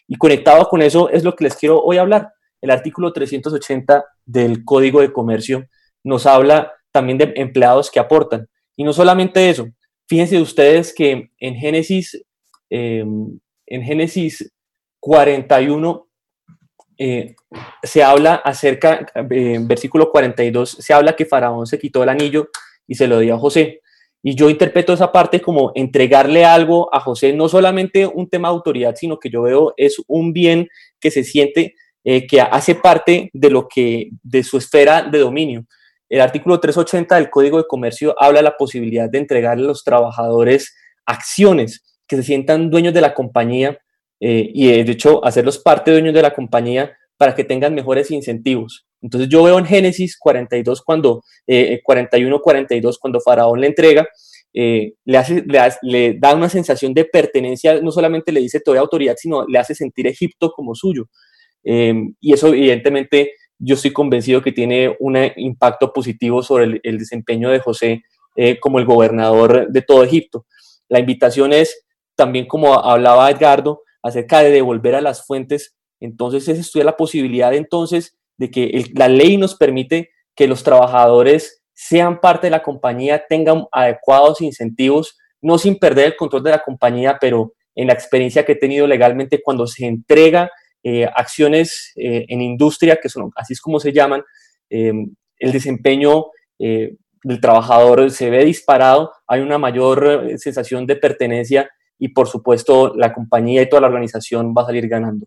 Y conectado con eso es lo que les quiero hoy hablar. El artículo 380 del Código de Comercio nos habla también de empleados que aportan. Y no solamente eso, fíjense ustedes que en Génesis, eh, en Génesis 41 eh, se habla acerca, eh, en versículo 42, se habla que Faraón se quitó el anillo y se lo dio a José. Y yo interpreto esa parte como entregarle algo a José, no solamente un tema de autoridad, sino que yo veo es un bien que se siente eh, que hace parte de lo que, de su esfera de dominio. El artículo 380 del Código de Comercio habla de la posibilidad de entregarle a los trabajadores acciones, que se sientan dueños de la compañía eh, y de hecho hacerlos parte dueños de la compañía para que tengan mejores incentivos. Entonces yo veo en Génesis 42, cuando, 41, eh, 42, cuando Faraón le entrega, eh, le, hace, le, da una sensación de pertenencia, no solamente le dice toda autoridad, sino le hace sentir Egipto como suyo. y eso evidentemente yo estoy convencido que tiene un impacto positivo sobre el, el desempeño de José como el gobernador de todo Egipto. La invitación es, también como hablaba Edgardo, acerca de devolver a las fuentes, entonces es estudiar la posibilidad entonces de que la ley nos permite que los trabajadores sean parte de la compañía, tengan adecuados incentivos, no sin perder el control de la compañía, pero en la experiencia que he tenido legalmente cuando se entrega eh, acciones eh, en industria, que son así es como se llaman, eh, el desempeño del trabajador se ve disparado, hay una mayor sensación de pertenencia y por supuesto la compañía y toda la organización va a salir ganando.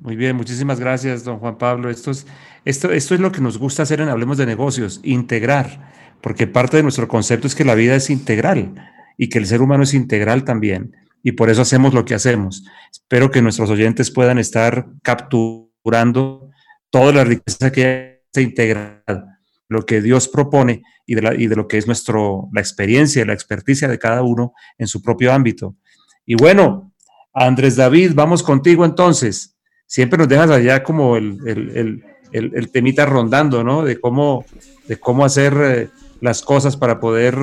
Muy bien, muchísimas gracias, don Juan Pablo. Esto es, esto, esto es lo que nos gusta hacer en Hablemos de Negocios, integrar, porque parte de nuestro concepto es que la vida es integral y que el ser humano es integral también, y por eso hacemos lo que hacemos. Espero que nuestros oyentes puedan estar capturando toda la riqueza que se integral, lo que Dios propone y de, y de lo que es nuestro, la experiencia y la experticia de cada uno en su propio ámbito. Y bueno, Andrés David, vamos contigo entonces. Siempre nos dejas allá como el, el, el, el temita rondando, ¿no? De cómo, de cómo hacer eh, las cosas para poder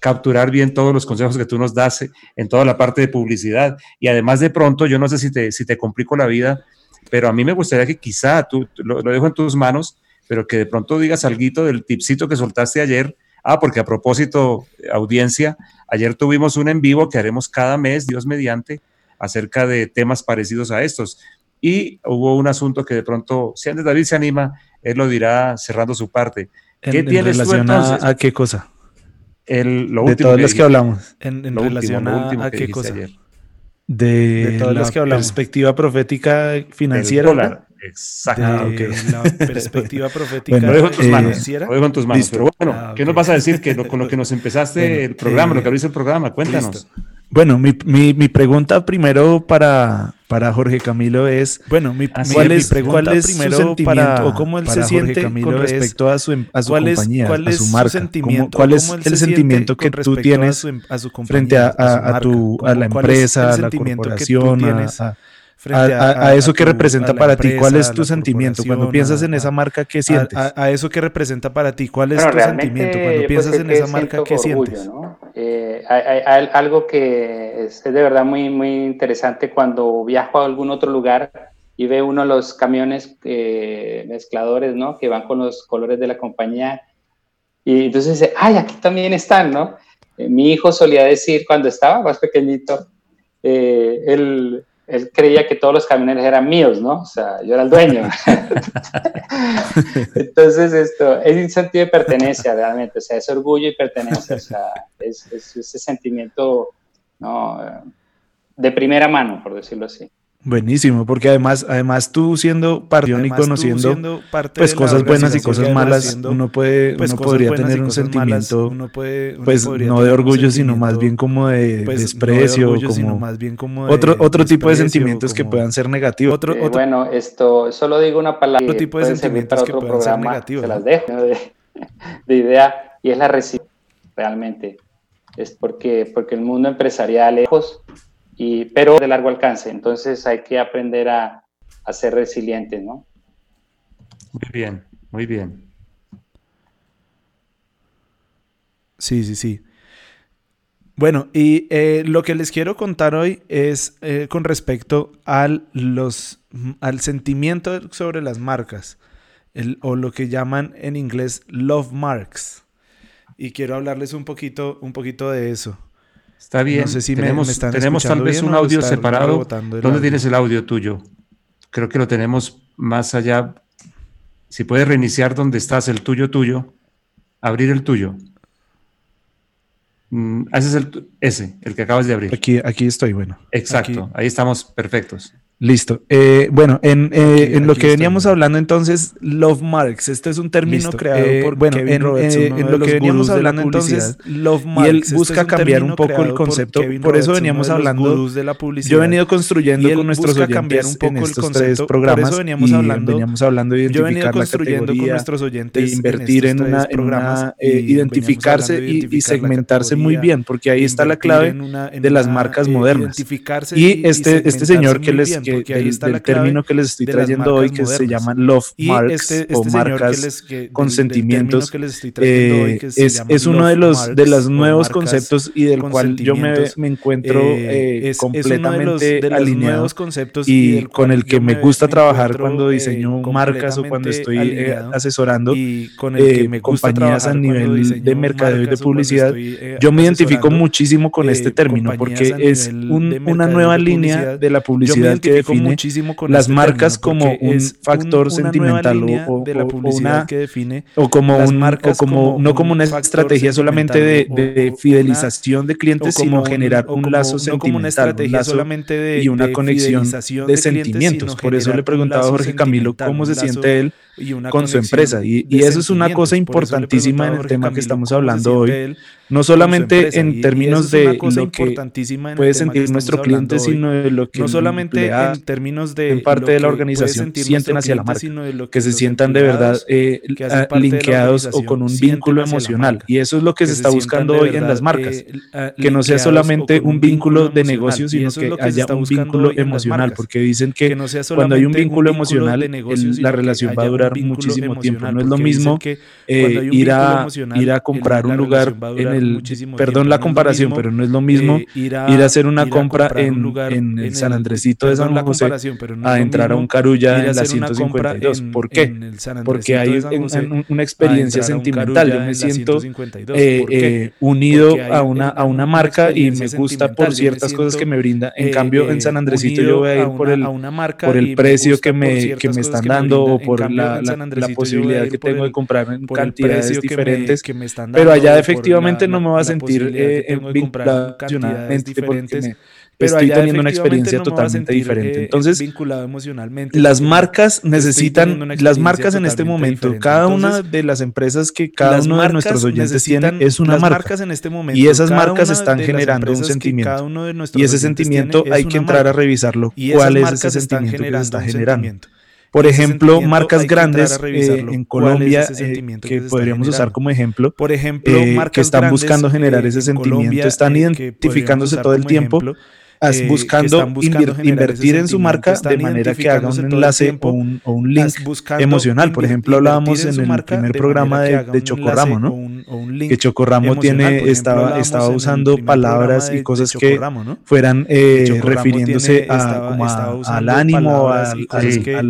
capturar bien todos los consejos que tú nos das en toda la parte de publicidad. Y además de pronto, yo no sé si te, si te complico la vida, pero a mí me gustaría que quizá tú, lo dejo en tus manos, pero que de pronto digas algo del tipcito que soltaste ayer. Ah, porque a propósito, audiencia, ayer tuvimos un en vivo que haremos cada mes, Dios mediante, acerca de temas parecidos a estos. Y hubo un asunto que de pronto, si Andrés David se anima, él lo dirá cerrando su parte. ¿Qué tienes tú entonces? A, qué cosa? El, lo de último todos los que hablamos. En, relación a, qué cosa. Ayer. De, todas las que hablamos. perspectiva profética financiera. Exacto. la perspectiva profética. Bueno, lo dejo en tus manos. Lo dejo en tus manos. Pero bueno, ah, ¿qué nos vas a decir que con lo que nos empezaste el programa, lo que abriste el programa? Cuéntanos. Bueno, mi, mi, mi, pregunta primero para, para Jorge Camilo es, bueno, mi, ¿cuál, es, ¿cuál es primero su sentimiento para, o cómo él se siente con respecto a su, em, a su compañía, cuál es a su marca? Sentimiento, ¿Cuál es el sentimiento que tú tienes a su, frente a, a, a, tu, a la empresa, a la corporación, a, a, eso que representa para ti, ¿cuál es tu sentimiento? Cuando piensas en esa marca, ¿qué sientes? A, eso que representa para ti, ¿cuál es tu sentimiento? Cuando piensas en esa marca, ¿qué sientes? Eh, hay, algo que es, de verdad muy, muy interesante cuando viajo a algún otro lugar y ve uno los camiones eh, mezcladores, ¿no? Que van con los colores de la compañía. Y entonces dice, ay, aquí también están, ¿no? Eh, mi hijo solía decir cuando estaba más pequeñito, él él creía que todos los camiones eran míos, ¿no? O sea, yo era el dueño. Entonces, esto es un sentido de pertenencia realmente, o sea, es orgullo y pertenencia, o sea, es, ese sentimiento ¿no? de primera mano, por decirlo así. Buenísimo, porque además, además tú siendo parte y conociendo pues cosas buenas y cosas malas, uno puede, pues, uno podría tener un sentimiento, pues no de orgullo, sino más bien como de pues, desprecio, como, más bien como otro, otro tipo de sentimientos que puedan ser negativos. Otro, eh, bueno, esto, solo digo una palabra. Otro tipo de sentimientos que pueden ser negativos. Se las dejo de, idea y es la resistencia realmente. Es porque, porque el mundo empresarial lejos pero de largo alcance. Entonces hay que aprender a, a ser resilientes, ¿no? Muy bien, muy bien. Sí, sí, sí. Bueno, y eh, lo que les quiero contar hoy es eh, con respecto al, los, al sentimiento sobre las marcas, o lo que llaman en inglés love marks. Y quiero hablarles un poquito, un poquito de eso. Está bien. No sé si tenemos, tenemos tal vez un audio separado. ¿Dónde tienes el audio tuyo? Creo que lo tenemos más allá. Si puedes reiniciar donde estás, el tuyo tuyo, abrir el tuyo. Mm, ese es el, ese, el que acabas de abrir. Aquí, aquí estoy, bueno. Exacto, ahí estamos perfectos. Listo. Eh, bueno, en, eh, en lo que veníamos hablando entonces, Love Marks, este es un término creado eh, por bueno, Kevin en, Roberts, en lo que veníamos hablando entonces, Love Marks, y él este busca cambiar un poco el concepto, por, por eso veníamos hablando, de la publicidad. yo he venido construyendo con nuestros oyentes cambiar un poco en estos el concepto, tres programas, por eso veníamos hablando, veníamos hablando de identificar yo he venido construyendo con nuestros oyentes, de invertir en, una, en una identificarse y, segmentarse muy bien, porque ahí está la clave de las marcas modernas. Y este, este señor que les porque ahí está el término que les estoy trayendo hoy que se llama love marks este, este o marcas con sentimientos eh, es, es uno de los de los nuevos conceptos y del cual yo me, me encuentro eh, eh completamente de los, alineado conceptos y, con el que me gusta trabajar cuando diseño marcas o cuando estoy asesorando y con el que me compañías a nivel de mercadeo y de publicidad. yo me identifico muchísimo con este término porque es una nueva línea de la publicidad que define muchísimo con las este marcas como un factor sentimental o, de la publicidad que define o como un o como, no como una estrategia solamente de, fidelización de clientes sino generar un lazo sentimental solamente de, y una conexión de, sentimientos. Por eso le preguntaba a Jorge Camilo cómo se siente él con su empresa y, y eso es una cosa importantísima en el tema que estamos hablando hoy no solamente en términos de lo que puede sentir nuestro cliente, sino de lo que no solamente en términos de en parte de la organización sienten hacia la marca, sino de lo que, se sientan de verdad eh, linkeados o con un vínculo emocional. Y eso es lo que, se está buscando hoy en las marcas, eh, que no sea solamente un vínculo de negocio, sino que haya un vínculo emocional, porque dicen que cuando hay un vínculo emocional, la relación va a durar muchísimo tiempo. No es lo mismo ir a ir a comprar un lugar en perdón la comparación, pero no es lo mismo eh, ir, a, hacer una compra en, en, el San Andresito de San José a entrar a un Carulla en la 152. ¿Por qué? Porque hay una experiencia sentimental. Yo me siento eh, eh, unido a una, a una marca y me gusta por ciertas cosas que me brinda. En cambio, en San Andresito yo voy a ir por el, por el precio que me, que me están dando o por la, la, posibilidad que tengo de comprar en cantidades diferentes. Pero allá efectivamente no me voy a sentir eh, vinculado emocionalmente porque pero estoy teniendo una experiencia totalmente diferente. Eh, Entonces, vinculado emocionalmente. Las marcas necesitan, las marcas en este momento, cada una de las empresas que cada uno de nuestros oyentes tiene es una marca. En este momento, y esas marcas están generando un sentimiento. Y ese sentimiento hay que entrar a revisarlo. ¿Cuál es ese sentimiento que se está generando? Por ejemplo, marcas grandes eh, en Colombia eh, que podríamos usar como ejemplo, por ejemplo, que están buscando generar ese sentimiento, están identificándose todo el tiempo buscando, invertir en su marca de manera que haga un enlace o un, o un, link emocional. Por ejemplo, hablábamos en, el primer programa de, de Chocorramo, ¿no? Que Chocorramo tiene, estaba, estaba usando palabras y cosas que fueran eh, refiriéndose a, como al ánimo, al,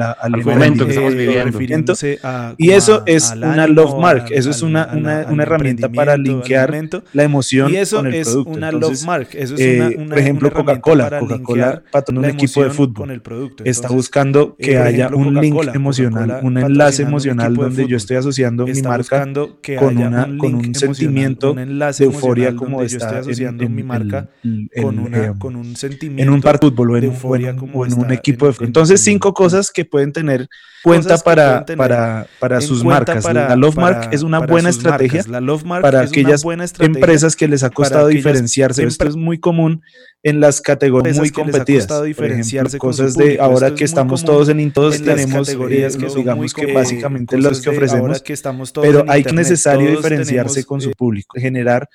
al, momento que estamos viviendo. Y eso es una love mark, eso es una, una, una herramienta para linkear la emoción con el producto. Una love mark, eso es una, por ejemplo, Coca-Cola, Coca-Cola para un equipo de fútbol. está buscando que eh, haya un link emocional, un enlace emocional donde yo estoy asociando mi marca con, una, con un sentimiento de euforia como está en, mi marca con, un sentimiento en un par de fútbol o en, un equipo de fútbol. Entonces, cinco cosas que pueden tener cuenta para, para, para sus marcas. la Love Mark es una buena estrategia para aquellas empresas que les ha costado diferenciarse. Esto es muy común en las categorías muy competidas. Por ejemplo, cosas de ahora que estamos todos en todos tenemos categorías que digamos que básicamente los que ofrecemos, pero hay que necesario diferenciarse con su público, generar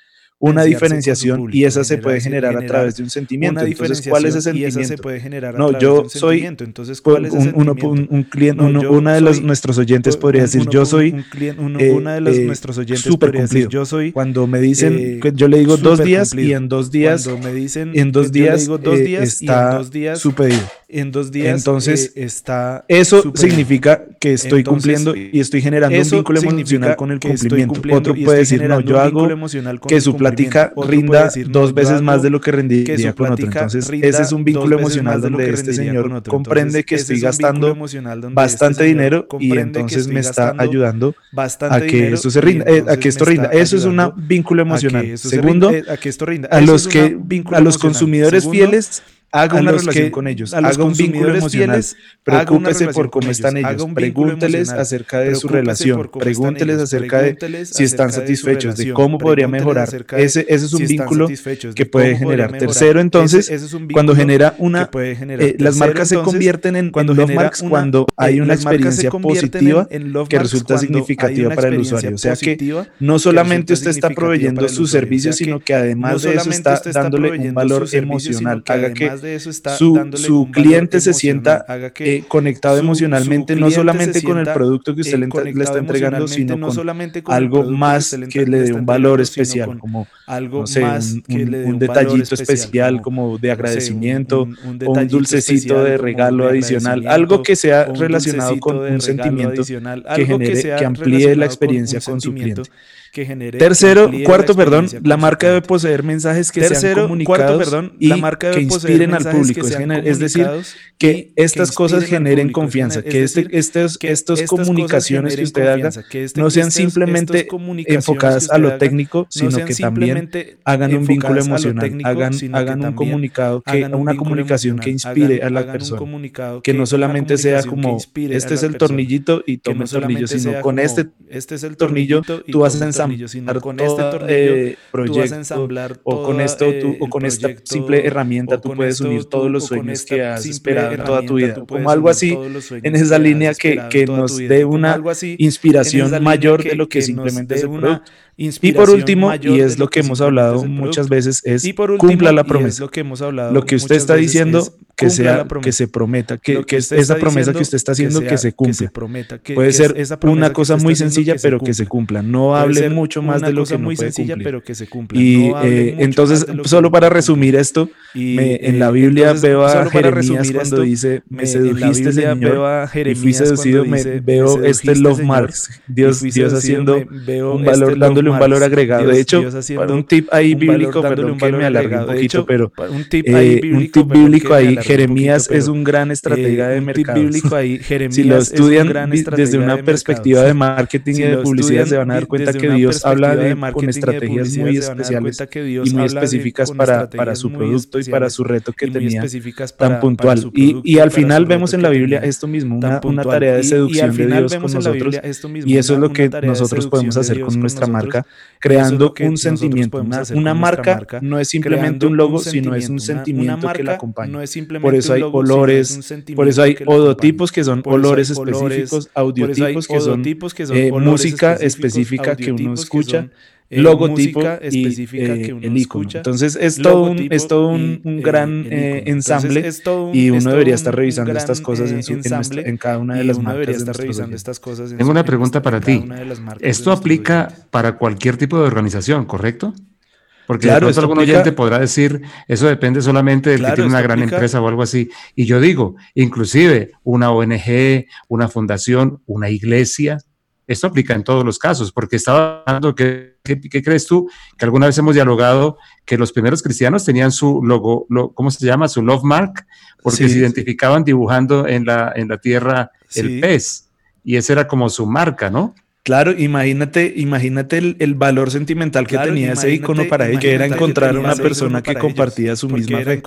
una diferenciación y esa se puede generar, a través de un sentimiento. Entonces, ¿cuál es ese sentimiento? no, yo soy Entonces, ¿cuál es uno, un, cliente, uno, de los, nuestros oyentes podría decir, yo soy una de los nuestros oyentes podría decir, yo soy cuando me dicen, eh, yo le digo dos días y en dos días, me dicen, en dos días, dos días está su pedido en dos días entonces eh, está eso significa que estoy cumpliendo y estoy generando un vínculo emocional con el cumplimiento. Otro puede decir no yo hago que su plática rinda dos veces más de lo que rendiría con otro entonces ese es un vínculo emocional donde este señor comprende que estoy gastando bastante dinero y entonces me está ayudando a que esto se rinda. Eh, a que esto rinda. eso es un vínculo emocional. segundo a los que a los consumidores fieles haga una relación con ellos, haga un vínculo emocional, preocúpese por cómo están ellos, pregúnteles acerca de su relación, pregúnteles acerca de si están satisfechos, de cómo podría mejorar. Ese, ese es un vínculo que puede generar. Tercero, entonces, cuando genera una, eh, las marcas se convierten en, cuando love marks cuando hay una experiencia positiva que resulta significativa para el usuario. O sea que no solamente usted está proveyendo su servicio, sino que además de eso está dándole un valor emocional. Haga que su, cliente se sienta eh, conectado emocionalmente, no solamente con el producto que usted le, está entregando, sino con algo más que le dé un valor especial, como algo más un, detallito especial como de agradecimiento o un dulcecito de regalo adicional, algo que sea relacionado con un sentimiento que genere, que amplíe la experiencia con su cliente que genere. Tercero, cuarto, perdón, la marca debe poseer mensajes que sean comunicados perdón, y la marca debe que inspiren al público. es, decir, que estas cosas generen confianza, que este, estos, estas comunicaciones que usted haga este, no sean simplemente enfocadas a lo técnico, sino que también hagan un vínculo emocional, hagan, hagan un comunicado, que, una comunicación que inspire a la persona, que no solamente sea como, este es el tornillito y toma el tornillo, sino con este, este es el tornillo, tú vas a sino con este tornillo eh, proyecto, tú vas a ensamblar o con esto tú, o con esta simple herramienta tú puedes unir todos los sueños que has esperado toda tu vida, como algo así en esa línea que, que nos dé una inspiración mayor de lo que simplemente es el producto. Y por último, y es lo que hemos hablado muchas veces, es cumpla la promesa. Lo que, hemos hablado lo que usted está diciendo, que sea, que se prometa, que, que esa promesa que usted está haciendo, que, se cumpla. Puede ser una cosa muy sencilla, pero que se cumpla. No hable mucho más de lo que no puede cumplir. que. Y eh, entonces, solo para resumir esto, en, la Biblia veo a Jeremías cuando dice, me sedujiste, Señor, y fui seducido, veo este love marks, Dios, haciendo un valor, este dándole un valor agregado. de hecho, para un tip ahí bíblico, perdón que me alargue un poquito, pero un tip bíblico ahí, Jeremías es un gran estratega de mercado. Si lo estudian desde una perspectiva de marketing y de publicidad, se van a dar cuenta que Dios habla de, con estrategias muy especiales y muy específicas para, su producto y para su reto que tenía tan puntual. Y, al final vemos en la Biblia esto mismo, una tarea de seducción de Dios con nosotros. Y eso es lo que nosotros podemos hacer con nuestra marca, creando un sentimiento. Una, marca no es simplemente un logo, sino es un sentimiento que la acompaña. Por eso hay olores, por eso hay odotipos que son olores específicos, audiotipos que son eh, música específica que uno escucha eh, logotipo específica que eh, uno escucha. Entonces es todo un, es todo un, un gran eh, ensamble y uno debería estar revisando estas cosas en, su, en, en, cada una de las marcas. Debería estar revisando estas cosas Tengo una pregunta para ti. Esto aplica para cualquier tipo de organización, ¿correcto? Porque claro, de algún oyente podrá decir, eso depende solamente del que tiene una gran empresa o algo así. Y yo digo, inclusive una ONG, una fundación, una iglesia, esto aplica en todos los casos, porque estaba hablando que, ¿qué, crees tú? Que alguna vez hemos dialogado que los primeros cristianos tenían su logo, ¿cómo se llama? Su love mark, porque se identificaban dibujando en la, en la tierra el pez. Y esa era como su marca, ¿no? Claro, imagínate, imagínate el, valor sentimental que tenía ese icono para ellos, que era encontrar una persona que compartía su misma fe.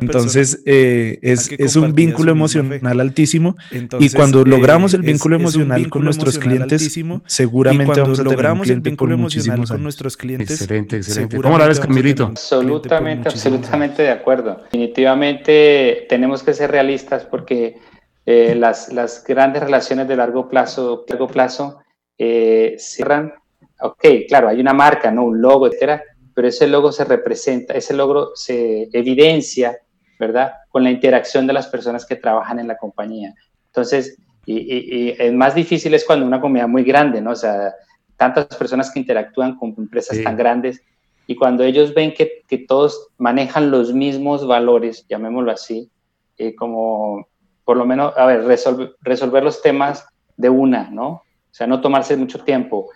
Entonces, eh, es, es un vínculo emocional altísimo y cuando logramos el vínculo emocional con nuestros clientes, seguramente vamos a tener un cliente por muchísimos con nuestros clientes. Excelente, excelente. ¿Cómo la ves, Camilito? Absolutamente, absolutamente de acuerdo. Definitivamente tenemos que ser realistas porque eh, las, las grandes relaciones de largo plazo, largo plazo eh, cierran, ok, claro, hay una marca, ¿no? Un logo, etcétera, pero ese logo se representa, ese logo se evidencia, ¿verdad? Con la interacción de las personas que trabajan en la compañía. Entonces, y, y, más difícil es cuando una comunidad muy grande, ¿no? O sea, tantas personas que interactúan con empresas tan grandes y cuando ellos ven que, que, todos manejan los mismos valores, llamémoslo así, eh, como por lo menos, a ver, resolver, resolver los temas de una, ¿no? O sea, no tomarse mucho tiempo,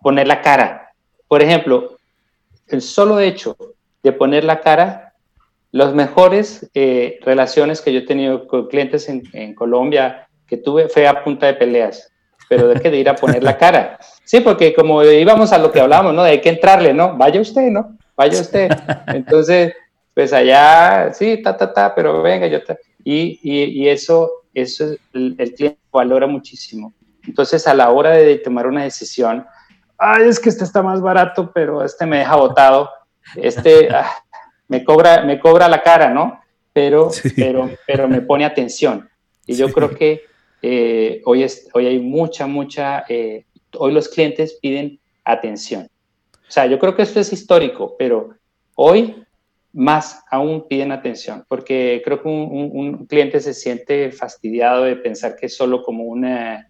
poner la cara. Por ejemplo, el solo hecho de poner la cara, las mejores eh, relaciones que yo he tenido con clientes en, Colombia que tuve fue a punta de peleas, pero de que de ir a poner la cara. Sí, porque como íbamos a lo que hablábamos, ¿no? Hay que entrarle, ¿no? Vaya usted, ¿no? Vaya usted. Entonces, pues allá, sí, ta, ta, ta, pero venga, yo ta. Y, y, eso, eso el, el cliente valora muchísimo. Entonces, a la hora de tomar una decisión, ay, es que este está más barato, pero este me deja botado, este ah, me, cobra, me cobra la cara, ¿no? Pero, pero, pero me pone atención. Y yo creo que eh, hoy, es, hoy hay mucha, mucha, eh, hoy los clientes piden atención. O sea, yo creo que esto es histórico, pero hoy más aún piden atención, porque creo que un, un cliente se siente fastidiado de pensar que es solo como una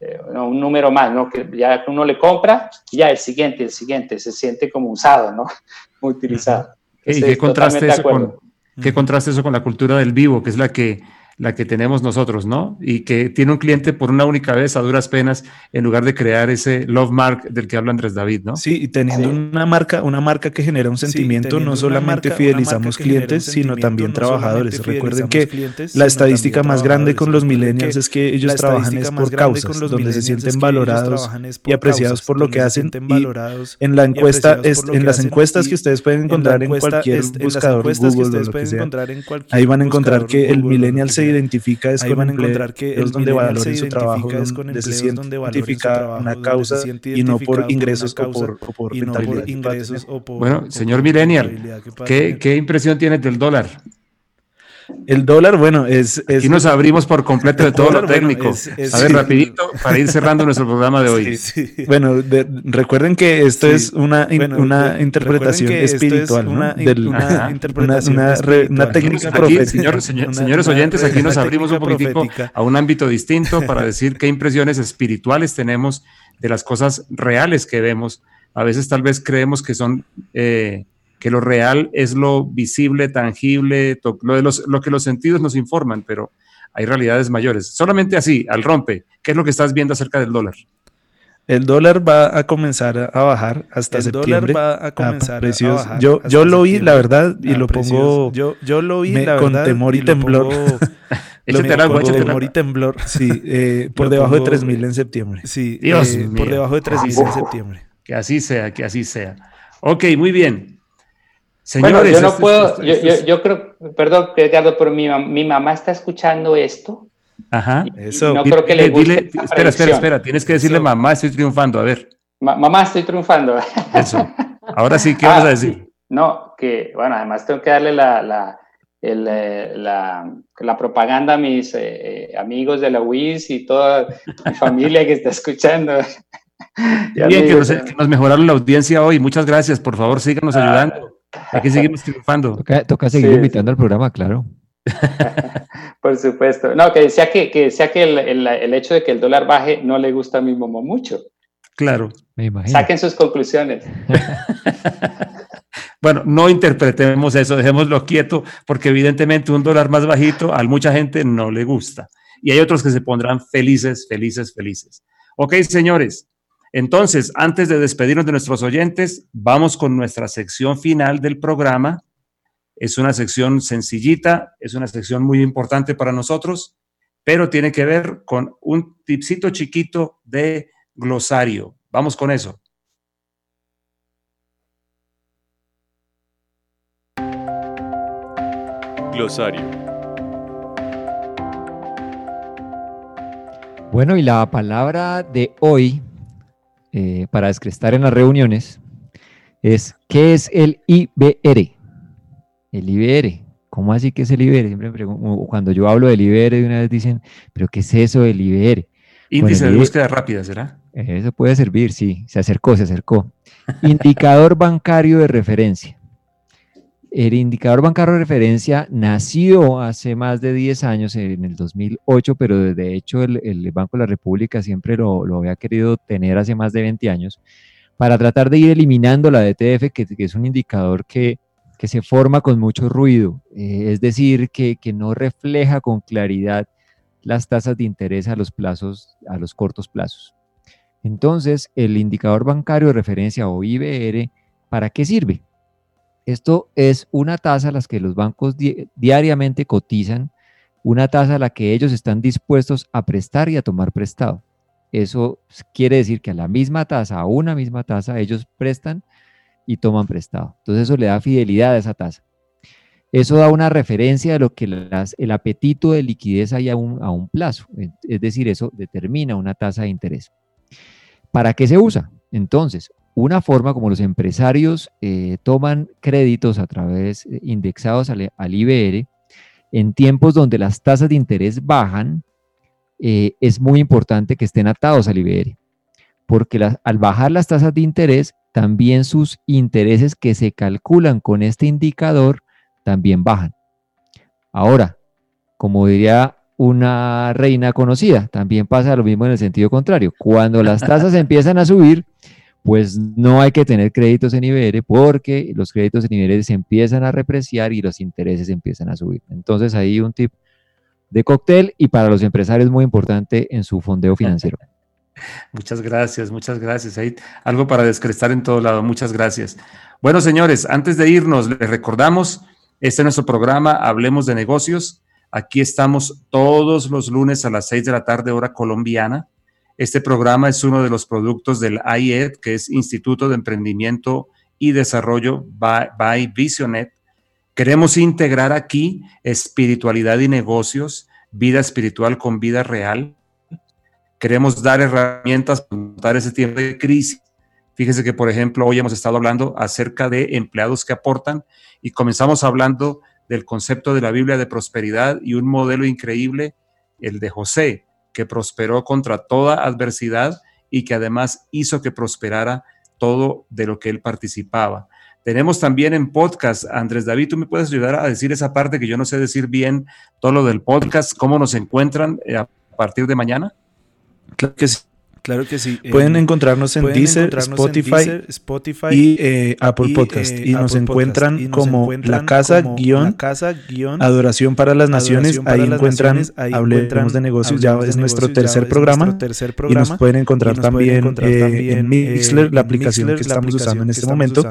eh, un número más, ¿no? Que ya uno le compra, ya el siguiente, el siguiente, se siente como usado, ¿no? Utilizado. ¿Y qué contraste, eso con, qué contraste eso con la cultura del vivo, que es la que la que tenemos nosotros, ¿no? Y que tiene un cliente por una única vez a duras penas en lugar de crear ese love mark del que habla Andrés David, ¿no? Sí, y teniendo una marca, una marca que genera un sentimiento, no solamente fidelizamos clientes, sino también trabajadores. Recuerden que la estadística más grande con los millennials es que ellos trabajan es por causas, donde se sienten valorados y apreciados por lo que hacen. Y en la encuesta, en las encuestas que ustedes pueden encontrar en cualquier buscador Google o lo que sea, ahí van a encontrar que el millennial se identifica es con van a encontrar que es donde valoren su trabajo, es con donde se identifica una causa y no por ingresos o por, o por ingresos Bueno, señor Millennial, ¿qué, ¿qué impresión tiene del dólar? El dólar, bueno, es... es Aquí nos abrimos por completo de todo lo técnico. a ver, rapidito, para ir cerrando nuestro programa de hoy. Bueno, recuerden que esto es una, una interpretación espiritual, una, una, técnica profética. señores oyentes, aquí nos abrimos un poquitico a un ámbito distinto para decir qué impresiones espirituales tenemos de las cosas reales que vemos. A veces tal vez creemos que son... Eh, que lo real es lo visible, tangible, lo, de los, lo que los sentidos nos informan, pero hay realidades mayores. Solamente así, al rompe, ¿qué es lo que estás viendo acerca del dólar? El dólar va a comenzar a bajar hasta el septiembre. Dólar va a comenzar a, bajar. Yo, yo lo vi, la verdad, y lo pongo yo, yo lo vi, la con temor y, temblor. Pongo, temor y temblor. Sí, eh, por debajo de 3.000 en septiembre. Sí, eh, por debajo de 3.000 en septiembre. Que así sea, que así sea. Ok, muy bien. Señores, yo no este puedo, yo, yo, yo, creo, perdón, Ricardo, pero mi, mi mamá está escuchando esto Ajá. Eso. No creo que le guste. espera, espera, espera. Tienes que decirle, mamá, estoy triunfando. A ver. mamá, estoy triunfando. Eso. Ahora sí, ¿qué vas a ah, decir? No, que, bueno, además tengo que darle la, la, eh, la, la propaganda a mis eh, eh, amigos de la UIS y toda mi familia que está escuchando. Bien, que nos, que nos, mejoraron la audiencia hoy. Muchas gracias. Por favor, síganos ah. ayudando. Aquí seguimos triunfando. Toca, seguir invitando al programa, claro. Por supuesto. No, que decía que, que, sea que el, el, el, hecho de que el dólar baje no le gusta a mi mamá mucho. Claro. Me imagino. Saquen sus conclusiones. bueno, no interpretemos eso, dejémoslo quieto, porque evidentemente un dólar más bajito a mucha gente no le gusta. Y hay otros que se pondrán felices, felices, felices. Ok, señores. Entonces, antes de despedirnos de nuestros oyentes, vamos con nuestra sección final del programa es una sección sencillita, es una sección muy importante para nosotros, pero tiene que ver con un tipcito chiquito de glosario. Vamos con eso. Glosario. Bueno, y la palabra de hoy eh, para descrestar en las reuniones es ¿qué es el IBR? El IBR. ¿Cómo así que es el IBR? Siempre cuando yo hablo del IBR, de una vez dicen, ¿pero qué es eso del IBR? Índice de búsqueda rápida, ¿será? Eso puede servir, sí. Se acercó, se acercó. Indicador bancario de referencia. El indicador bancario de referencia nació hace más de 10 años, en el 2008, pero de hecho el, Banco de la República siempre lo, había querido tener hace más de 20 años, para tratar de ir eliminando la DTF, que es un indicador que que se forma con mucho ruido, eh, es decir, que, no refleja con claridad las tasas de interés a los plazos, a los cortos plazos. Entonces, el indicador bancario de referencia o IBR, ¿para qué sirve? Esto es una tasa a la que los bancos diariamente cotizan, una tasa a la que ellos están dispuestos a prestar y a tomar prestado. Eso quiere decir que a la misma tasa, a una misma tasa, ellos prestan y toman prestado. Entonces eso le da fidelidad a esa tasa. Eso da una referencia de lo que el apetito de liquidez hay a un, a un plazo. Es decir, eso determina una tasa de interés. ¿Para qué se usa? Entonces, una forma como los empresarios eh, toman créditos a través eh, indexados al, IBR en tiempos donde las tasas de interés bajan, eh, es muy importante que estén atados al IBR, porque al bajar las tasas de interés, también sus intereses que se calculan con este indicador también bajan. Ahora, como diría una reina conocida, también pasa lo mismo en el sentido contrario. Cuando las tasas empiezan a subir, pues no hay que tener créditos en IBR porque los créditos en IBR se empiezan a repreciar y los intereses empiezan a subir. Entonces ahí un tip de cóctel y para los empresarios muy importante en su fondeo financiero. Muchas gracias, muchas gracias. Hay algo para descrestar en todo lado. Muchas gracias. Bueno, señores, antes de irnos, les recordamos, este es nuestro programa, Hablemos de Negocios. Aquí estamos todos los lunes a las seis de la tarde, hora colombiana. Este programa es uno de los productos del IED, que es Instituto de Emprendimiento y Desarrollo by, Visionet. Queremos integrar aquí espiritualidad y negocios, vida espiritual con vida real Queremos dar herramientas para montar ese tiempo de crisis. Fíjese que, por ejemplo, hoy hemos estado hablando acerca de empleados que aportan y comenzamos hablando del concepto de la Biblia de prosperidad y un modelo increíble, el de José, que prosperó contra toda adversidad y que además hizo que prosperara todo de lo que él participaba. Tenemos también en podcast, Andrés David, ¿tú me puedes ayudar a decir esa parte que yo no sé decir bien, todo lo del podcast, cómo nos encuentran eh, a partir de mañana? Claro que sí. Claro que sí. Pueden encontrarnos en Deezer, Spotify, y eh, Apple Podcast. Eh, y, nos encuentran como La Casa guion Adoración para las Naciones. ahí encuentran Hablemos de Negocios. Ya es nuestro tercer programa. Y nos pueden encontrar también eh, en Mixler, la aplicación que estamos usando en este momento.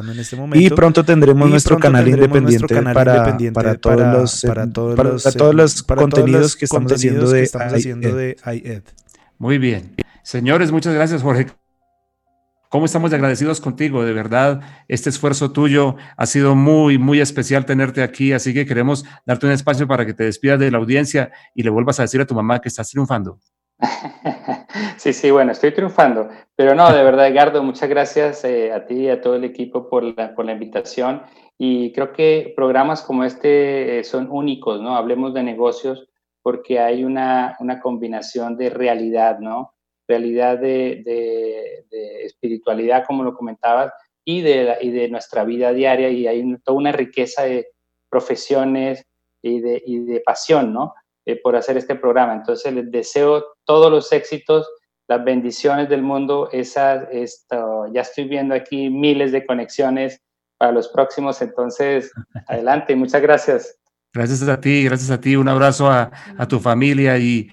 Y pronto tendremos nuestro canal independiente para todos los contenidos que estamos haciendo de IED. Muy bien. Señores, muchas gracias, Jorge. ¿Cómo estamos agradecidos contigo? De verdad, este esfuerzo tuyo ha sido muy, muy especial tenerte aquí, así que queremos darte un espacio para que te despidas de la audiencia y le vuelvas a decir a tu mamá que estás triunfando. Sí, sí, bueno, estoy triunfando, pero no, de verdad, Edgardo, muchas gracias eh, a ti y a todo el equipo por la, por la invitación y creo que programas como este eh, son únicos, ¿no? Hablemos de negocios porque hay una, una combinación de realidad, ¿no? Realidad de, de, espiritualidad, como lo comentabas, y de, y de nuestra vida diaria, y hay toda una riqueza de profesiones y de, y de pasión, ¿no? Eh, por hacer este programa. Entonces, les deseo todos los éxitos, las bendiciones del mundo. Esa, esto, ya estoy viendo aquí miles de conexiones para los próximos, entonces, adelante, muchas gracias. Gracias a ti, gracias a ti. Un abrazo a, tu familia y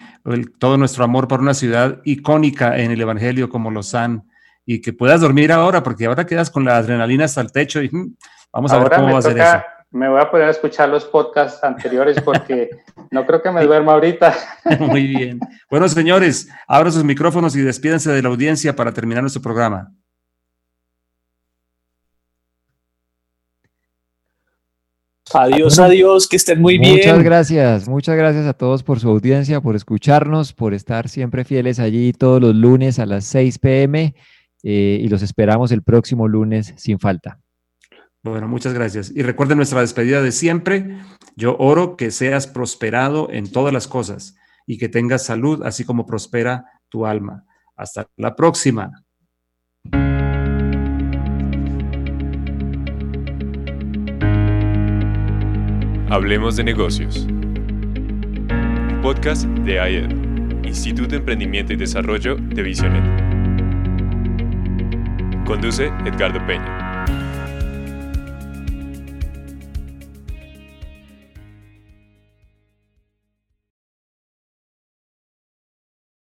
todo nuestro amor por una ciudad icónica en el Evangelio como Lausanne. Y que puedas dormir ahora, porque ahora quedas con la adrenalina hasta el techo y mm, vamos a ver cómo va a ser eso. Me voy a poner a escuchar los podcasts anteriores porque no creo que me duerma ahorita. Muy bien. Bueno, señores, abran sus micrófonos y despídense de la audiencia para terminar nuestro programa. Adiós, adiós, que estén muy bien. Muchas gracias, muchas gracias a todos por su audiencia, por escucharnos, por estar siempre fieles allí todos los lunes a las 6 pm eh, y los esperamos el próximo lunes sin falta. Bueno, muchas gracias. Y recuerden nuestra despedida de siempre. Yo oro que seas prosperado en todas las cosas y que tengas salud, así como prospera tu alma. Hasta la próxima. Hablemos de negocios. Un podcast de IED, Instituto de Emprendimiento y Desarrollo de Visionet. Conduce Edgardo Peña.